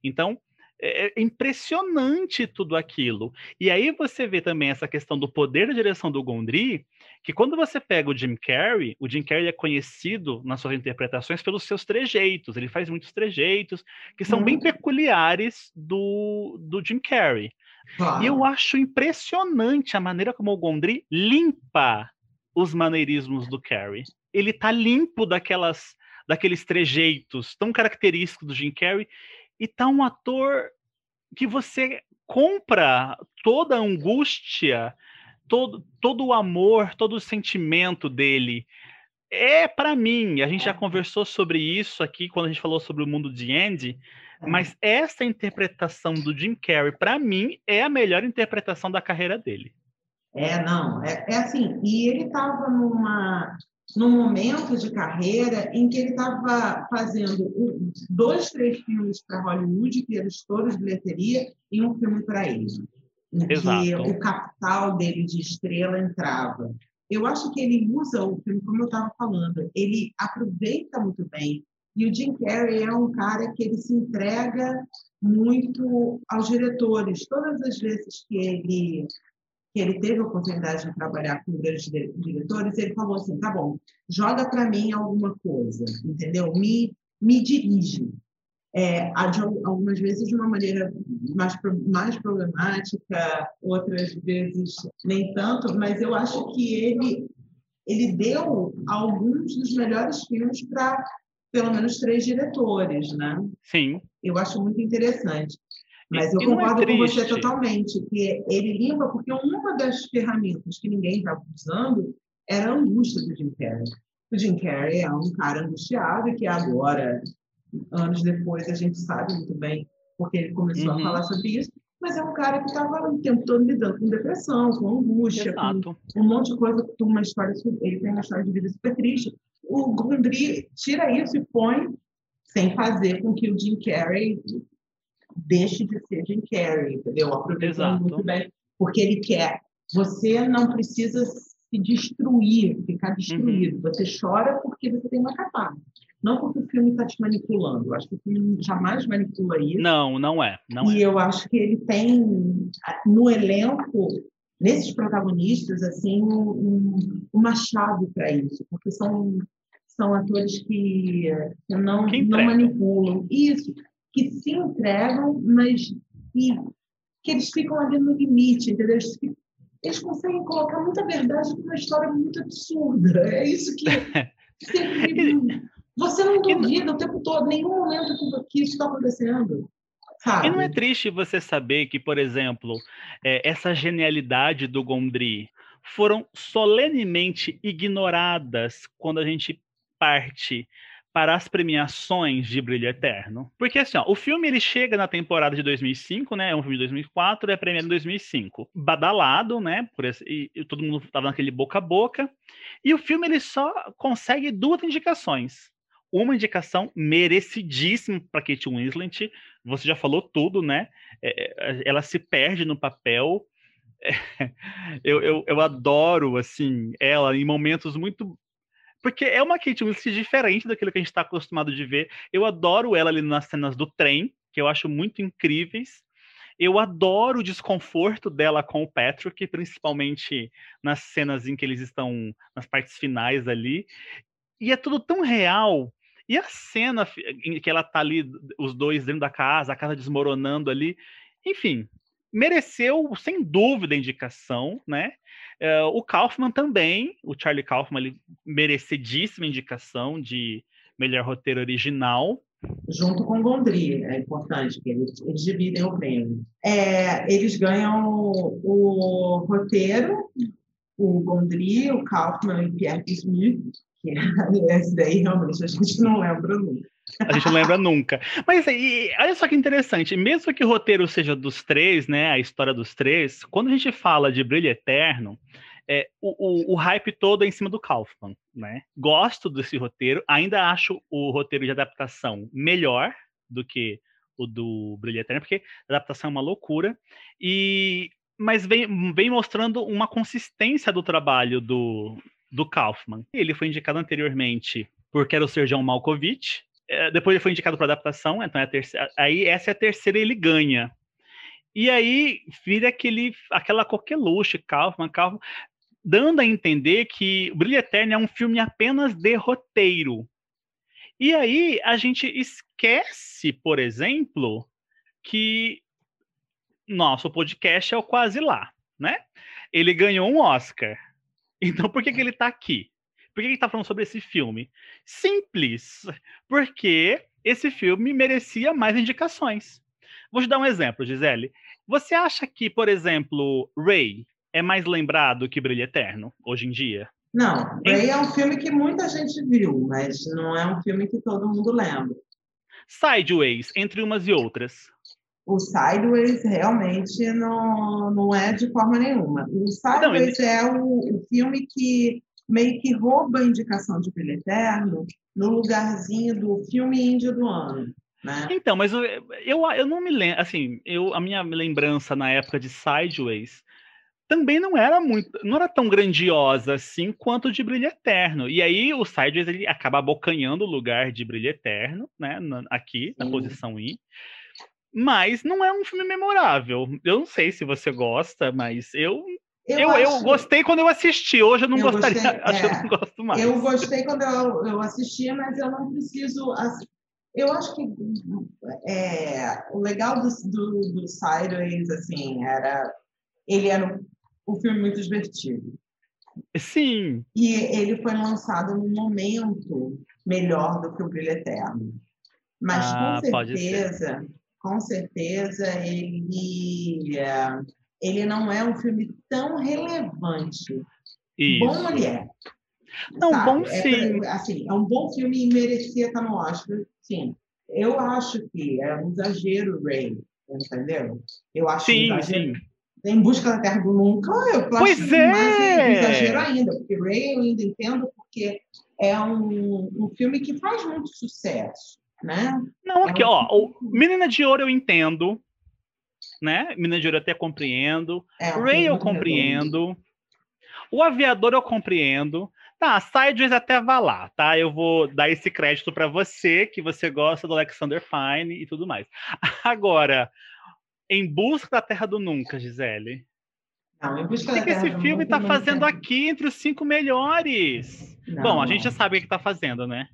Então, é, é impressionante tudo aquilo. E aí você vê também essa questão do poder da direção do Gondry, que quando você pega o Jim Carrey, o Jim Carrey é conhecido nas suas interpretações pelos seus trejeitos, ele faz muitos trejeitos que são uhum. bem peculiares do, do Jim Carrey. E eu acho impressionante a maneira como o Gondry limpa os maneirismos do Carrey. Ele tá limpo daquelas daqueles trejeitos tão característicos do Jim Carrey e tá um ator que você compra toda a angústia todo, todo o amor, todo o sentimento dele. É para mim, a gente já é. conversou sobre isso aqui quando a gente falou sobre o mundo de Andy, é. mas essa interpretação do Jim Carrey, para mim, é a melhor interpretação da carreira dele. É, não, é, é assim, e ele estava numa num momento de carreira em que ele estava fazendo dois, três filmes para Hollywood, que eram estouros de bilheteria, e um filme para ele em Exato. que o capital dele de estrela entrava. Eu acho que ele usa o filme, como eu estava falando, ele aproveita muito bem. E o Jim Carrey é um cara que ele se entrega muito aos diretores. Todas as vezes que ele que ele teve a oportunidade de trabalhar com grandes diretores, ele falou assim: tá bom, joga para mim alguma coisa, entendeu? Me, me dirige é, algumas vezes de uma maneira mais, mais problemática, outras vezes nem tanto, mas eu acho que ele, ele deu alguns dos melhores filmes para pelo menos três diretores, né? Sim. Eu acho muito interessante. Mas eu é concordo é com você totalmente, que ele limpa, porque uma das ferramentas que ninguém estava usando era a angústia do Jim Carrey. O Jim Carrey é um cara angustiado que agora anos depois a gente sabe muito bem porque ele começou uhum. a falar sobre isso, mas é um cara que estava o tempo todo lidando com depressão, com angústia, Exato. com um monte de coisa, com uma história, ele tem uma história de vida super triste. O Gondry tira isso e põe sem fazer com que o Jim Carrey deixe de ser Jim Carrey, entendeu? Aproveitando muito bem, porque ele quer. Você não precisa se destruir, ficar destruído. Uhum. Você chora porque você tem uma catarse. Não porque o filme está te manipulando. Eu acho que o filme jamais manipula isso. Não, não é. Não e é. eu acho que ele tem, no elenco, nesses protagonistas assim um, uma chave para isso, porque são são atores que, que não que não manipulam isso, que se entregam, mas que, que eles ficam ali no limite, entendeu? Eles, eles conseguem colocar muita verdade numa história muito absurda. É isso que sempre, você não duvida o tempo todo, nenhum momento que isso está acontecendo. Sabe? E não é triste você saber que, por exemplo, é, essa genialidade do Gondry foram solenemente ignoradas quando a gente parte para as premiações de Brilho Eterno. Porque assim, ó, o filme ele chega na temporada de 2005, né? É um filme de 2004, é premiado em 2005. Badalado, né? Por esse, e, e todo mundo estava naquele boca a boca. E o filme ele só consegue duas indicações uma indicação merecidíssima para Kate Winslet. Você já falou tudo, né? É, é ela se perde no papel. É, eu, eu, eu, adoro, assim, ela em momentos muito. Porque é uma Kate Winslet diferente daquilo que a gente está acostumado de ver. Eu adoro ela ali nas cenas do trem, que eu acho muito incríveis. Eu adoro o desconforto dela com o Patrick, principalmente nas cenas em que eles estão nas partes finais ali. E é tudo tão real e a cena em que ela tá ali, os dois dentro da casa, a casa desmoronando ali, enfim, mereceu sem dúvida a indicação, né? Uh, o Kaufman também, o Charlie Kaufman, ele merecidíssima indicação de melhor roteiro original. Junto com Gondry, é importante que eles, eles dividem o prêmio. É, eles ganham o, o roteiro, o Gondry, o Kaufman e Pierre Smith, que esse daí realmente a gente não lembra nunca. A gente não lembra nunca. Mas e, olha só que interessante, mesmo que o roteiro seja dos três, né, a história dos três, quando a gente fala de Brilho Eterno, é, o, o, o, hype todo é em cima do Kaufman, né? Gosto desse roteiro, ainda acho o roteiro de adaptação melhor do que o do Brilho Eterno, porque a adaptação é uma loucura, e mas vem, vem mostrando uma consistência do trabalho do, do Kaufman. Ele foi indicado anteriormente por Quero Ser John Malkovich. É, depois ele foi indicado para adaptação, então é terceira, aí essa é a terceira ele ganha. E aí vira aquele, aquela coqueluche, Kaufman, Kaufman, dando a entender que Brilho Eterno é um filme apenas de roteiro. E aí a gente esquece, por exemplo, que nosso podcast é o Quase Lá, né? Ele ganhou um Oscar. Então, por que, que ele está aqui? Por que ele está falando sobre esse filme? Simples, porque esse filme merecia mais indicações. Vou te dar um exemplo, Gisele. Você acha que, por exemplo, Ray é mais lembrado que Brilho Eterno hoje em dia? Não, Ray é um filme que muita gente viu, mas não é um filme que todo mundo lembra. Sideways, entre umas e outras o Sideways realmente não, não é de forma nenhuma. O Sideways não, ele... é o, o, filme que meio que rouba a indicação de Brilho Eterno no lugarzinho do filme índio do ano. Né? Então, mas eu, eu, eu não me lembro, assim, eu, a minha lembrança na época de Sideways também não era muito, não era tão grandiosa assim quanto de Brilho Eterno. E aí o Sideways ele acaba abocanhando o lugar de Brilho Eterno, né, aqui, na posição I. Mas não é um filme memorável. Eu não sei se você gosta, mas eu eu, eu, acho... eu, gostei quando eu assisti. Hoje eu não eu gostaria. Gostei, acho é, que eu não gosto mais. Eu gostei quando eu, eu assisti, mas eu não preciso. Eu acho que é, o legal do, do, do Sideways, assim, era. Ele era um, um filme muito divertido. Sim. E ele foi lançado num momento melhor do que o Brilho Eterno. Mas ah, com certeza com certeza ele, é, ele não é um filme tão relevante. Isso. Bom ele é. Não, sabe? bom é sim. É, assim, é um bom filme e merecia estar no Oscar, sim. Eu acho que é um exagero, Ray, entendeu? Eu acho sim, um sim. Em Busca da Terra do Nunca, eu pois é. mais exagero ainda, porque Ray eu ainda entendo porque é um, um filme que faz muito sucesso né? Não, aqui, ó, o Menina de Ouro eu entendo, né? Menina de Ouro até compreendo. É, Ray eu compreendo. O Aviador eu compreendo. Tá, Sideways até vá lá, tá? Eu vou dar esse crédito para você, que você gosta do Alexander Fine e tudo mais. Agora, Em Busca da Terra do Nunca, Gisele. Não, o que, que esse filme está fazendo aqui entre os cinco melhores? Não, Bom, a gente já sabe o que está fazendo, né?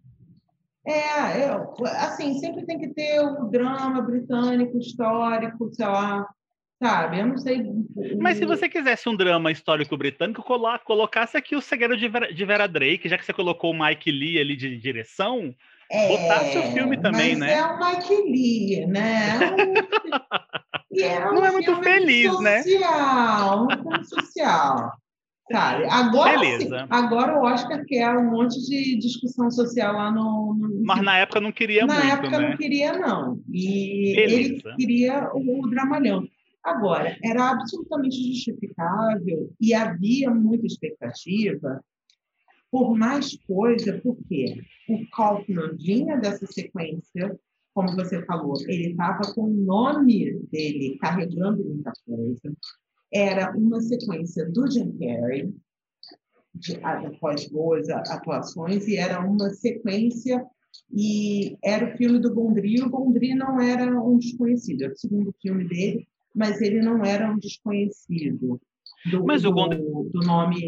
É, eu, assim, sempre tem que ter o drama britânico, histórico, sei lá, sabe? Eu não sei. Mas se você quisesse um drama histórico britânico, colocasse aqui o Segredo de Vera, de Vera Drake, já que você colocou o Mike Lee ali de direção, é, botasse o filme também, mas né? É o Mike Lee, né? É um, é um não é muito feliz, social, né? Social, um filme social. Sabe? Agora, Beleza. Sim, agora o Oscar quer um monte de discussão social lá no. no... Mas na época não queria na muito. Na época né? não queria, não. E Beleza. ele queria o, o dramalhão. Agora, era absolutamente justificável e havia muita expectativa por mais coisa, porque o Kaufman vinha dessa sequência, como você falou, ele estava com o nome dele carregando muita coisa. Era uma sequência do Jim Carrey, de, após boas atuações, e era uma sequência e era o filme do Gondry. O Gondry não era um desconhecido, era o segundo filme dele, mas ele não era um desconhecido do, mas do, do nome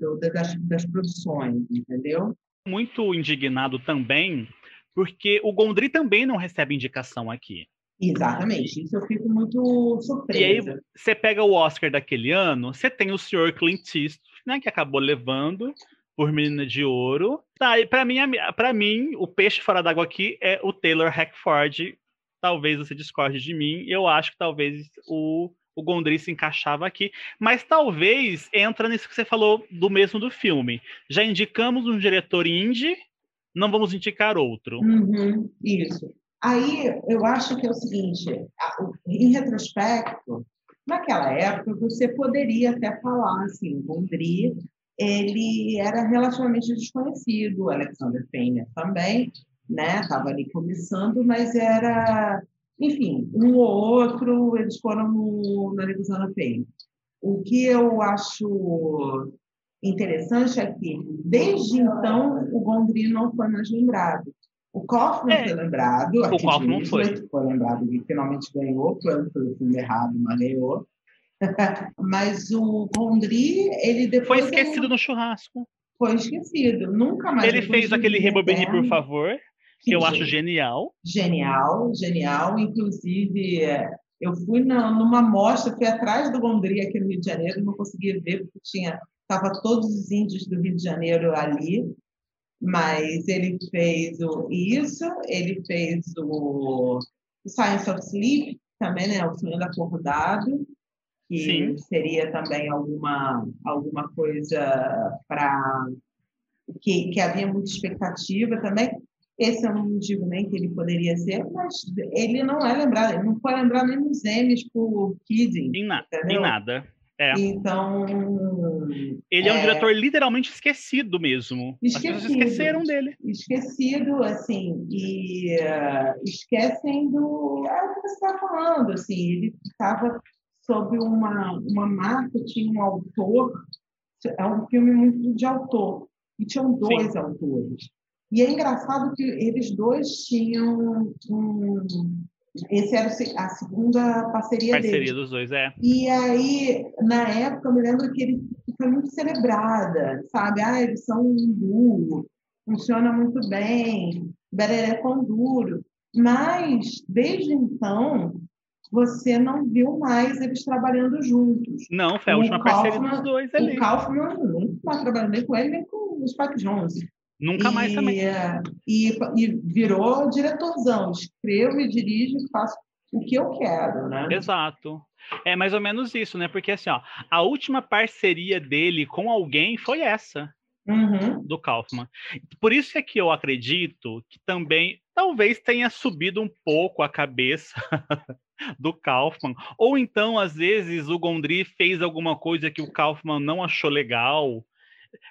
do, das, das produções, entendeu? Muito indignado também, porque o Gondry também não recebe indicação aqui. Exatamente, isso eu fico muito surpresa. E aí, você pega o Oscar daquele ano, você tem o senhor Clint Eastwood, né, que acabou levando por Menina de Ouro. Tá, e para mim, para mim, o peixe fora d'água aqui é o Taylor Hackford talvez você discorde de mim, eu acho que talvez o, o Gondry se encaixava aqui, mas talvez entra nisso que você falou do mesmo do filme. Já indicamos um diretor indie, não vamos indicar outro. Uhum, isso. Aí eu acho que é o seguinte, em retrospecto, naquela época você poderia até falar assim, Gondry ele era relativamente desconhecido, Alexander Payne também, né? Estava ali começando, mas era, enfim, um ou outro eles foram no, na Levisana Payne. O que eu acho interessante é que, desde então, o Gondry não foi mais lembrado. O Kaufman é, foi lembrado, o Kaufman foi. foi lembrado que finalmente ganhou, foi o filme errado, mas ganhou. mas o Gondry, ele depois... Foi esquecido ele... no churrasco. Foi esquecido, nunca mais. Ele fez aquele Rebobine, por favor que eu acho genial. Genial, genial. Inclusive, eu fui na, numa mostra, fui atrás do Gondry aqui no Rio de Janeiro, não conseguia ver porque tinha tava todos os índios do Rio de Janeiro ali, mas ele fez o isso, ele fez o, Science of Sleep também, né, o sonho acordado, que Sim. seria também alguma alguma coisa para que, que havia muita expectativa também. Esse eu não digo nem que ele poderia ser, mas ele não é lembrado, ele não foi lembrado nem nos Emmys por Kidding. Em, na, em nada. É. Então. Ele é, é, um diretor literalmente esquecido mesmo. Esquecido, As pessoas esqueceram dele. Esquecido, assim, e uh, esquecem do. É o que você está falando, assim, ele estava sob uma, uma marca, tinha um autor, é um filme muito de autor, e tinham dois Sim. autores. E é engraçado que eles dois tinham um, esse era a segunda parceria, parceria deles. dos dois, é. E aí, na época, eu me lembro que ele foi muito celebrada, sabe? Ah, eles são um duo, funciona muito bem, Bereré com duro. Mas, desde então, você não viu mais eles trabalhando juntos. Não, foi a última Kaufman, parceria dos dois ali. O Kaufman não está trabalhando nem com ele, nem com o Spike Jones. Nunca mais e, também. E, e virou diretorzão. Escrevo e dirijo e faço o que eu quero, né? Exato. É mais ou menos isso, né? Porque assim, ó, a última parceria dele com alguém foi essa. Uhum. do Kaufman. Por isso é que eu acredito que também talvez tenha subido um pouco a cabeça do Kaufman. Ou então, às vezes, o Gondry fez alguma coisa que o Kaufman não achou legal.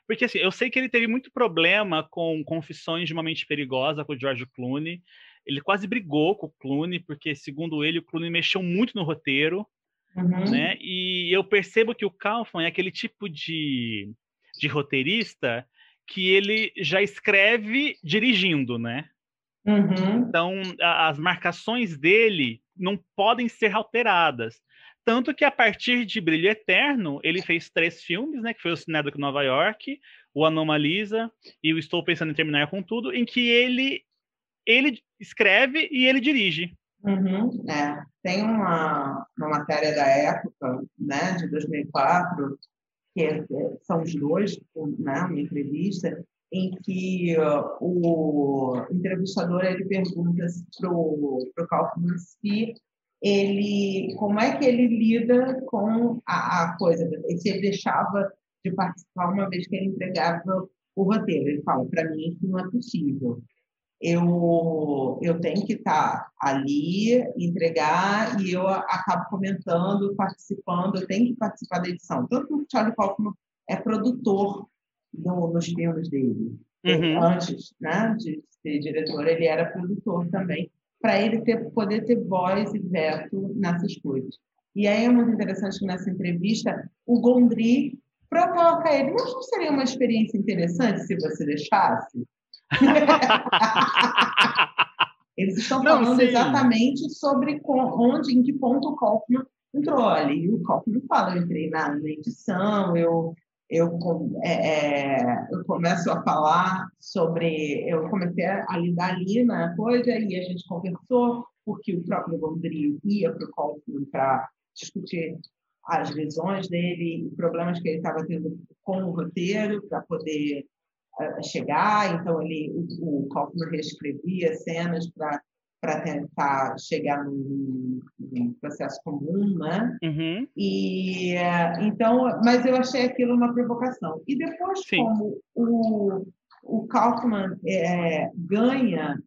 Porque assim, eu sei que ele teve muito problema com Confissões de uma Mente Perigosa com o George Clooney. Ele quase brigou com o Clooney, porque, segundo ele, o Clooney mexeu muito no roteiro. Uhum. Né? E eu percebo que o Kaufman é aquele tipo de, de roteirista que ele já escreve dirigindo, né? Uhum. Então, a, as marcações dele não podem ser alteradas. Tanto que a partir de Brilho Eterno, ele fez três filmes, né? Que foi o Cinedoc Nova York, o Anomalisa e o Estou Pensando em Terminar com Tudo, em que ele, ele escreve e ele dirige. Uhum, é. Tem uma, uma matéria da época, né, de 2004, que é, são os dois, né, uma entrevista, em que uh, o entrevistador ele pergunta para o Kaufman se ele, como é que ele lida com a, a coisa, se ele deixava de participar uma vez que ele entregava o roteiro. Ele fala, para mim isso não é possível. Eu, eu tenho que estar tá ali, entregar, e eu acabo comentando, participando, eu tenho que participar da edição. Tanto que o Charlie Kaufman é produtor no, nos filmes dele. Uhum. Antes né, de ser diretor, ele era produtor também, para ele ter, poder ter voz e veto nessas coisas. E aí é muito interessante que nessa entrevista o Gondry provoca ele. Mas não seria uma experiência interessante se você deixasse? Eles estão não, falando sim. exatamente sobre onde, em que ponto o Kaufman entrou ali. E o Kaufman fala, eu entrei na, edição, eu, eu, é, é, eu começo a falar sobre... Eu comecei a lidar ali na coisa e a gente conversou, porque o próprio Gondry ia para o Kaufman para discutir as visões dele, problemas que ele estava tendo com o roteiro para poder uh, chegar. Então, ele, o, o Kaufman reescrevia cenas para para tentar chegar num, num, processo comum, né? Uhum. E então, mas eu achei aquilo uma provocação. E depois, Sim. como o, o Kaufman é, ganha,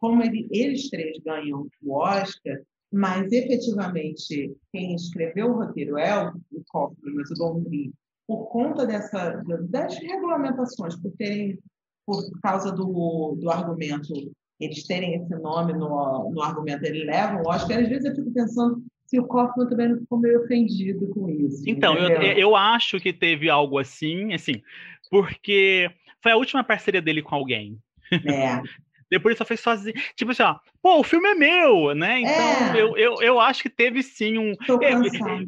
como ele, eles três ganham o Oscar, mas efetivamente quem escreveu o roteiro é o, o Kaufman, mas o Gondry, por conta dessa, das regulamentações, por terem, por causa do, do argumento, eles terem esse nome no, no argumento, eles levam o Oscar, às vezes eu fico pensando se o Kaufman também não ficou meio ofendido com isso. Então, eu, eu acho que teve algo assim, assim, porque foi a última parceria dele com alguém. É. Depois ele só fez sozinho. Tipo assim, ó, pô, o filme é meu, né? Então é. eu, eu, eu acho que teve sim um. Tô cansado.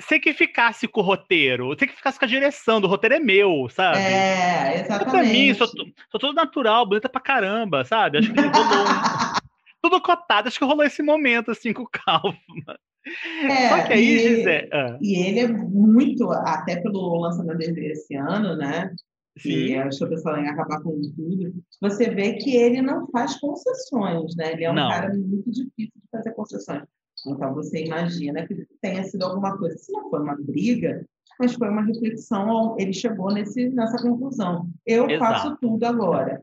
Se que ficasse com o roteiro, se que ficasse com a direção do roteiro é meu, sabe? É, exatamente. Pra mim, sou, sou tudo natural, bonita pra caramba, sabe? Acho que rolou. tudo cotado, acho que rolou esse momento assim com o Calma. É, Só que aí, e, Gisele, ah. e ele é muito, até pelo lançamento dele esse ano, né? acho que o pessoal ia acabar com tudo, você vê que ele não faz concessões, né? Ele é um não. cara muito difícil de fazer concessões. Então você imagina que tenha sido alguma coisa, se não foi uma briga, mas foi uma reflexão, ele chegou nesse, nessa conclusão. Eu Exato. faço tudo agora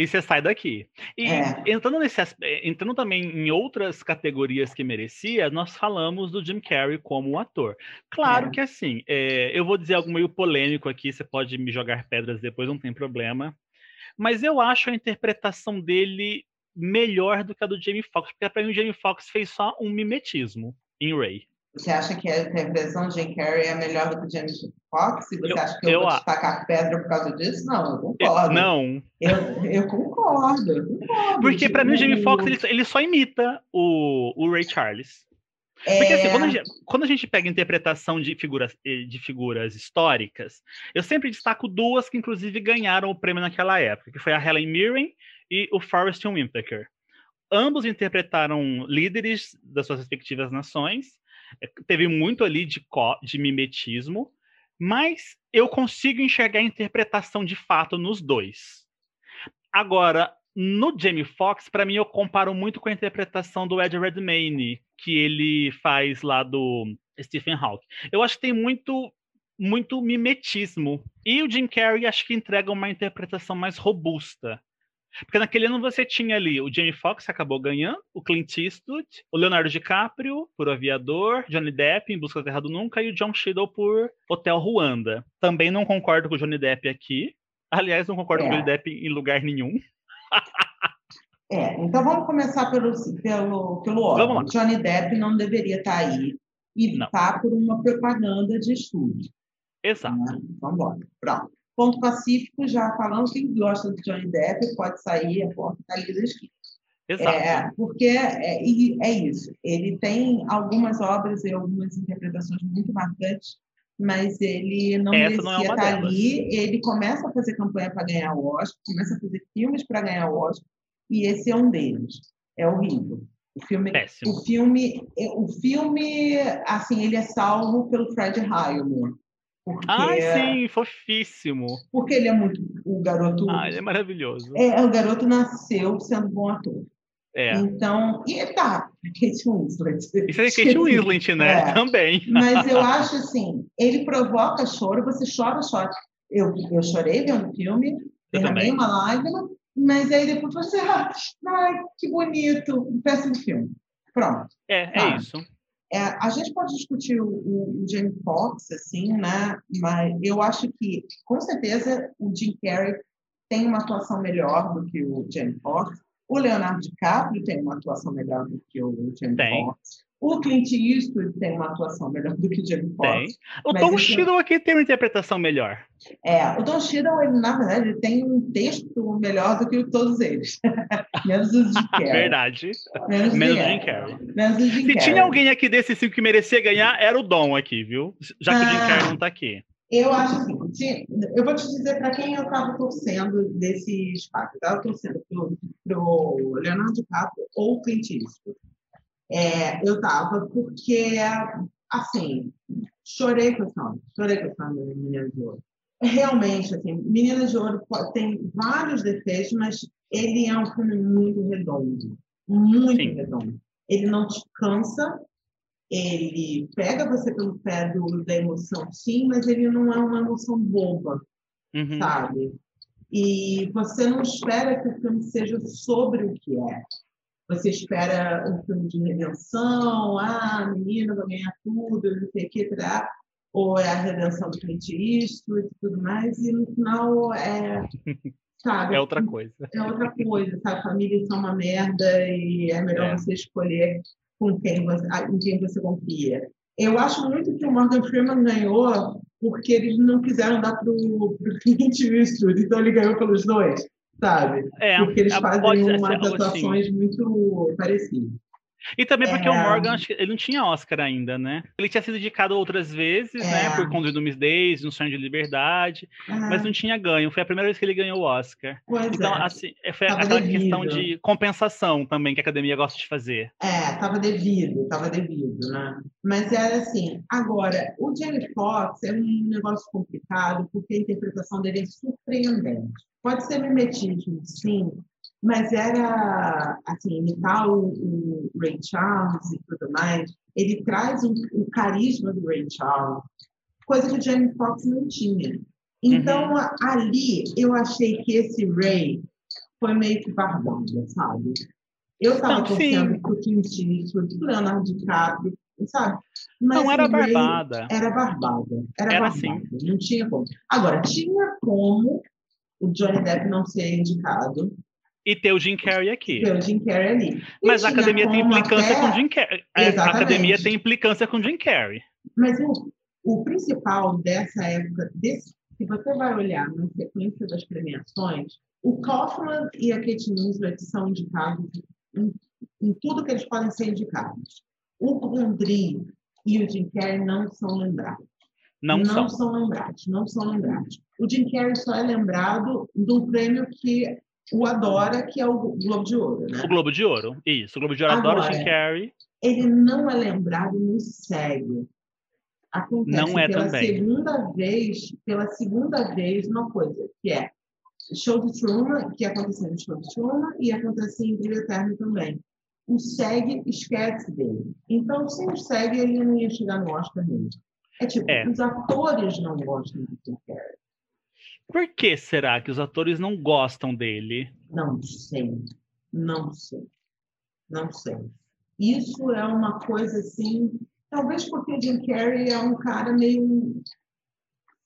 e você sai daqui. E é. entrando, nesse, entrando também em outras categorias que merecia, nós falamos do Jim Carrey como ator. Claro é. que assim, é, eu vou dizer algo meio polêmico aqui, você pode me jogar pedras depois, não tem problema. Mas eu acho a interpretação dele melhor do que a do Jamie Foxx, porque para mim o Jamie Foxx fez só um mimetismo em Ray. Você acha que a interpretação de Jim Carrey é melhor do que James Fox? Você eu, acha que eu, eu vou destacar pedra por causa disso? Não, eu concordo. não. Eu, eu concordo, eu concordo. Porque para mim o Jamie Foxx ele, ele, só imita o, o Ray Charles. É... Porque assim, quando a, gente, quando a, gente, pega interpretação de figuras, eh, de figuras históricas, eu sempre destaco duas que inclusive ganharam o prêmio naquela época, que foi a Helen Mirren e o Forrest Whitaker. Ambos interpretaram líderes das suas respectivas nações teve muito ali de, de mimetismo, mas eu consigo enxergar a interpretação de fato nos dois. Agora, no Jamie Foxx, para mim, eu comparo muito com a interpretação do Ed Redmayne, que ele faz lá do Stephen Hawking. Eu acho que tem muito muito mimetismo. E o Jim Carrey acho que entrega uma interpretação mais robusta. Porque naquele ano você tinha ali o Jamie Foxx acabou ganhando, o Clint Eastwood, o Leonardo DiCaprio por Aviador, Johnny Depp em Busca da Terra do Nunca e o John Cheadle por Hotel Ruanda. Também não concordo com o Johnny Depp aqui. Aliás, não concordo é. com o Johnny Depp em lugar nenhum. é, então vamos começar pelo, pelo, pelo óbvio. Johnny Depp não deveria estar aí e está por uma propaganda de estúdio. Exato. Né? Vamos embora. Pronto. Ponto Pacífico, já falando, quem gosta de Johnny Depp pode sair, a porta está ali da esquina. Exato. É, porque é, é, isso. Ele tem algumas obras e algumas interpretações muito marcantes, mas ele não Essa é estar delas. ali. Ele começa a fazer campanha para ganhar o Oscar, começa a fazer filmes para ganhar o Oscar, e esse é um deles. É horrível. O filme, Péssimo. o filme, o filme, assim, ele é salvo pelo Fred Highmore. Porque, Ai, sim, fofíssimo. porque ele é muito o garoto. Ah, ele é maravilhoso. é, o garoto nasceu sendo bom ator. É. Então, e tá, Kate Winslet. Isso é Kate Winslet, né? É. Também. Mas eu acho assim, ele provoca choro, você chora, chora. Eu, eu chorei vendo o filme, derramei também. uma lágrima, mas aí depois você, ah, ai, que bonito, um péssimo filme. Pronto. É, é Tá. isso. É, a gente pode discutir o, o, Jamie Foxx, assim, né? Mas eu acho que, com certeza, o Jim Carrey tem uma atuação melhor do que o Jamie Foxx. O Leonardo DiCaprio tem uma atuação melhor do que o Jamie Tem. Foxx. O Clint Eastwood tem uma atuação melhor do que o Jamie. Foxx. O Tom isso- Shiddle aqui tem uma interpretação melhor. É, o Don Cheadle, ele, na verdade, tem um texto melhor do que todos eles. Menos o Jim Carrey. Verdade. Menos, Menos o Jim Carrey. Menos o Jim Se Carrey. tinha alguém aqui desse cinco que merecia ganhar, era o Dom aqui, viu? Já que o Jim Ah. Carrey não tá aqui. Eu acho assim, ti- eu vou te dizer para quem eu estava torcendo desses quatro. Eu estava torcendo para o Leonardo DiCaprio ou Clint Eastwood. É, eu estava porque, assim, chorei com homem, chorei com homem, Menina de Ouro. Realmente, assim, Menina de Ouro tem vários defeitos, mas ele é um filme muito redondo, muito Sim. redondo. Ele não te cansa, ele pega você pelo pé do, da emoção, sim, mas ele não é uma emoção boba, Uhum. sabe? E você não espera que o filme seja sobre o que é. Você espera um filme de redenção, ah, a menina vai ganhar tudo, não sei o que, tá? ou é a redenção do Clint Eastwood e tudo mais, e no final é, sabe? É outra coisa. é outra coisa, sabe? Famílias são uma merda e é melhor É. você escolher com quem você, em quem você confia. Eu acho muito que o Morgan Freeman ganhou porque eles não quiseram dar para o Clint Eastwood, então ele ganhou pelos dois, sabe? É, Porque eles fazem umas assim. atuações muito parecidas. E também porque É. o Morgan, ele não tinha Oscar ainda, né? Ele tinha sido indicado outras vezes, né? É. Por Conde do Miss Daisy, Um Sonho de Liberdade, mas Ah, não tinha ganho. Foi a primeira vez que ele ganhou o Oscar. pois Então, é. assim, é, foi Tava aquela devido. questão de compensação também que a academia gosta de fazer. É, estava devido, estava devido, né? Mas era assim. Agora, o Jamie Foxx é um negócio complicado porque a interpretação dele é surpreendente. Pode ser mimetismo, sim, mas era assim imitar o, o Ray Charles e tudo mais. Ele traz um, o carisma do Ray Charles, coisa que o Jamie Foxx não tinha. Então a- ali eu achei que esse Ray foi meio que barbada, sabe? Eu estava torcendo sim. pro Clint Eastwood, pro Leonardo DiCaprio, sabe? Mas não era o barbada. Era barbada. Era, Era barbada. Não tinha como. Agora, tinha como o Johnny Depp não ser indicado E ter o Jim Carrey aqui. pelo Jim Carrey ali. Mas a tinha academia tem implicância até- com o Jim Carrey. A- A Exatamente. academia tem implicância com o Jim Carrey. Mas o, o principal dessa época, desse, se você vai olhar na sequência das premiações, o Kaufman e a Kate Winslet são indicados em, em tudo que eles podem ser indicados. O Gondry e o Jim Carrey não são lembrados. Não, são. lembrados, não são lembrados. O Jim Carrey só é lembrado do prêmio que o adora, que é o Globo de Ouro, né? O Globo de Ouro. Isso. O Globo de Ouro adora o Agora, Jim Carrey. ele não é lembrado no SEG. Acontece Não é pela também. segunda vez, pela segunda vez, uma coisa, que é Show de Truman, que aconteceu no Show de Truman e aconteceu em Brilho Eterno também. O SEG esquece dele. Então, sem o SEG, ele não ia chegar no Oscar mesmo. É tipo, É. os atores não gostam do Jim Carrey. Por que será que os atores não gostam dele? Não sei. Não sei. Não sei. Isso é uma coisa assim. Talvez porque o Jim Carrey é um cara meio.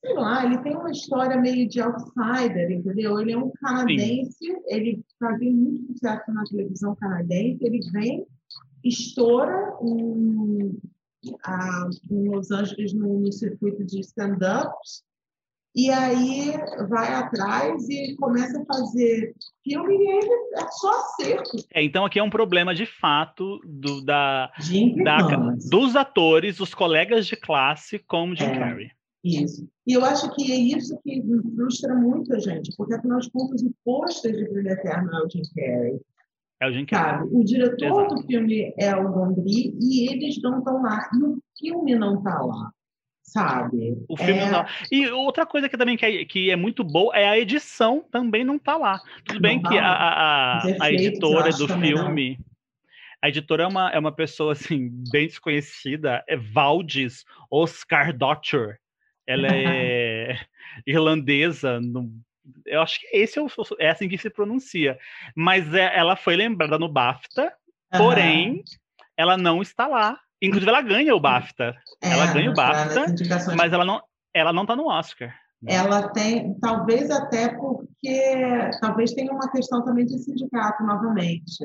Sei lá, ele tem uma história meio de outsider, entendeu? Ele é um canadense, ele fazia muito sucesso na televisão canadense, ele vem, estoura em, ah, em Los Angeles no, no circuito de stand-ups e aí vai atrás e começa a fazer filme e ele é só acerto. É, então aqui é um problema de fato do, da, da dos atores, dos colegas de classe com Jim é, Carrey. Isso. E eu acho que é isso que frustra muita gente, porque afinal de contas o pôster de Brilho Eterno é o Jim Carrey. É o Jim Carrey. Sabe? O diretor Exato. do filme é o Gondry e eles não estão lá. E o filme não está lá sabe? O filme é... não. E outra coisa que também que é, que é muito boa é a edição também não tá lá. Tudo não bem que a, a, a editora do filme. Não. A editora é uma, é uma pessoa assim, bem desconhecida, é Valdis Oscar Dotcher. Ela é irlandesa, no, eu acho que esse é, o, é, assim que se pronuncia. Mas é, ela foi lembrada no BAFTA, porém, ela não está lá Inclusive, ela ganha o BAFTA. É, ela ganha o BAFTA, mas ela não, ela não tá no Oscar. Ela tem, talvez até porque, talvez tenha uma questão também de sindicato novamente.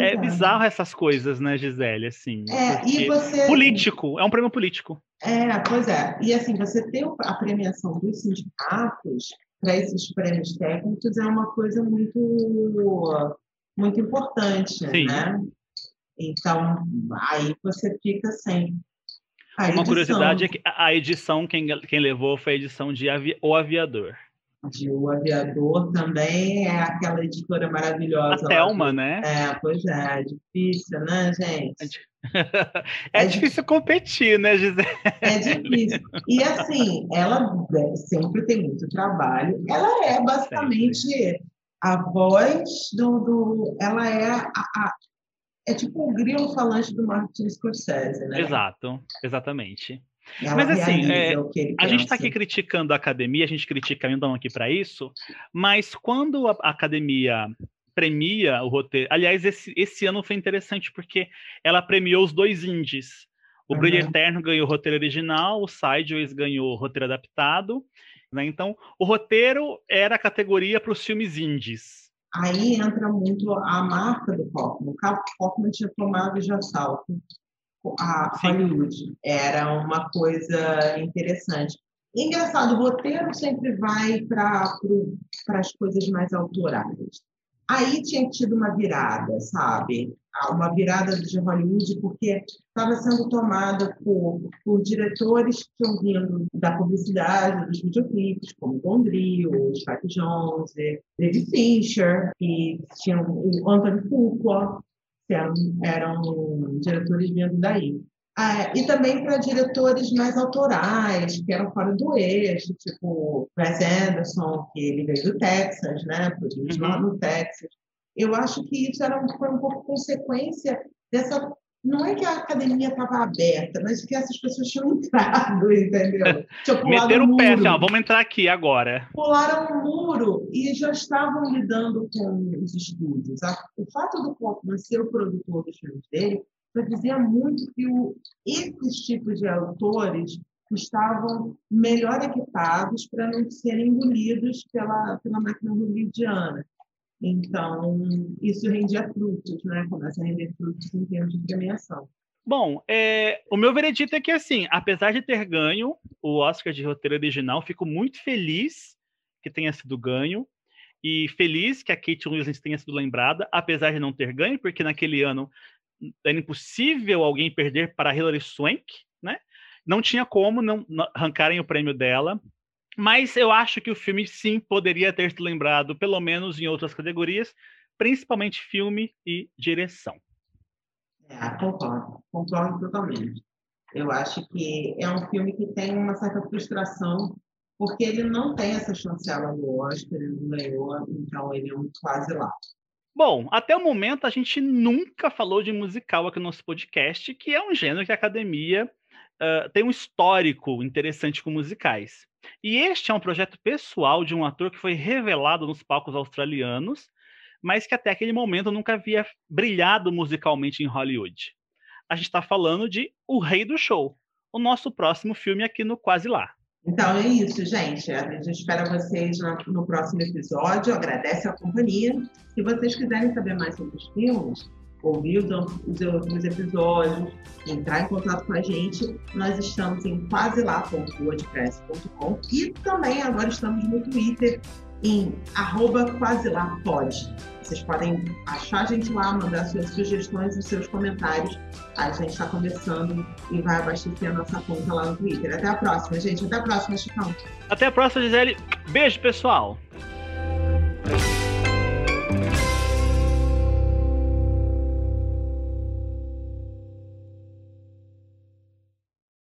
É, é bizarro essas coisas, né, Gisele? Assim, é, e você... Político, é um prêmio político. É, pois é. E assim, você ter a premiação dos sindicatos para esses prêmios técnicos é uma coisa muito, muito importante, Sim. né? Então, aí você fica sem. Uma curiosidade é que a edição, quem, quem levou foi a edição de Avi O Aviador. De O Aviador também é aquela editora maravilhosa. A Thelma, né? É, pois é, é difícil, né, gente? É, é difícil competir, né, Gisele? É difícil. E assim, ela sempre tem muito trabalho. Ela é basicamente a voz do, do. Ela é a, a, é tipo o grilo falante do Martin Scorsese, né? Exato, exatamente. Ela mas assim, é, a gente está aqui criticando a academia, a gente critica ainda aqui para isso, mas quando a academia premia o roteiro, aliás, esse, esse ano foi interessante porque ela premiou os dois indies. O uhum. Brilho Eterno ganhou o roteiro original, o Sideways ganhou o roteiro adaptado. Né? Então, o roteiro era a categoria para os filmes indies. Aí entra muito a marca do Kaufman. O Kaufman tinha tomado de assalto a Hollywood. Era uma coisa interessante. Engraçado, o roteiro sempre vai para as coisas mais autorais aí tinha tido uma virada, sabe? Uma virada de Hollywood, porque estava sendo tomada por, por diretores que tinham vindo da publicidade, dos videoclipes, como Gondry, o Spike Jones, David Fincher, e tinham o Anthony Fuqua, que eram, eram diretores vindo daí. Ah, e também para diretores mais autorais, que eram fora do eixo, tipo Wes Anderson, que ele veio do Texas, né? Produziu lá uhum. no Texas. Eu acho que isso era, foi um pouco consequência dessa. Não é que a academia estava aberta, mas que essas pessoas tinham entrado, entendeu? Meteram o pé, assim, ó, vamos entrar aqui agora. Pularam o muro e já estavam lidando com os estúdios. O fato do Kaufman ser o produtor dos filmes dele já dizia muito que o, esses tipos de autores estavam melhor equipados para não serem engolidos pela, pela máquina hollywoodiana. Então, isso rendia frutos, né? Começa a render frutos em termos de premiação. Bom, é, o meu veredito é que, assim, apesar de ter ganho o Oscar de roteiro original, fico muito feliz que tenha sido ganho e feliz que a Kate Winslet tenha sido lembrada, apesar de não ter ganho, porque naquele ano era impossível alguém perder para Hilary Swank, né? Não tinha como não, arrancarem o prêmio dela. Mas eu acho que o filme sim poderia ter se lembrado, pelo menos em outras categorias, principalmente filme e direção. É, concordo, concordo totalmente. Eu acho que é um filme que tem uma certa frustração, porque ele não tem essa chancela no Oscar, ele não ganhou, então ele é um quase lá. Bom, até o momento a gente nunca falou de musical aqui no nosso podcast, que é um gênero que a academia uh, tem um histórico interessante com musicais. E este é um projeto pessoal de um ator que foi revelado nos palcos australianos, mas que até aquele momento nunca havia brilhado musicalmente em Hollywood. A gente está falando de O Rei do Show, o nosso próximo filme aqui no Quase Lá. Então é isso, gente. A gente espera vocês no próximo episódio. Agradece a companhia. Se vocês quiserem saber mais sobre os filmes, ouvir os, os outros episódios, entrar em contato com a gente, nós estamos em quaselá.wordpress.com e também agora estamos no Twitter em arroba quaselapod. Vocês podem achar a gente lá, mandar suas sugestões e seus comentários. A gente está começando e vai abastecer a nossa conta lá no Twitter. Até a próxima, gente. Até a próxima, Chicão. Até a próxima, Gisele. Beijo, pessoal.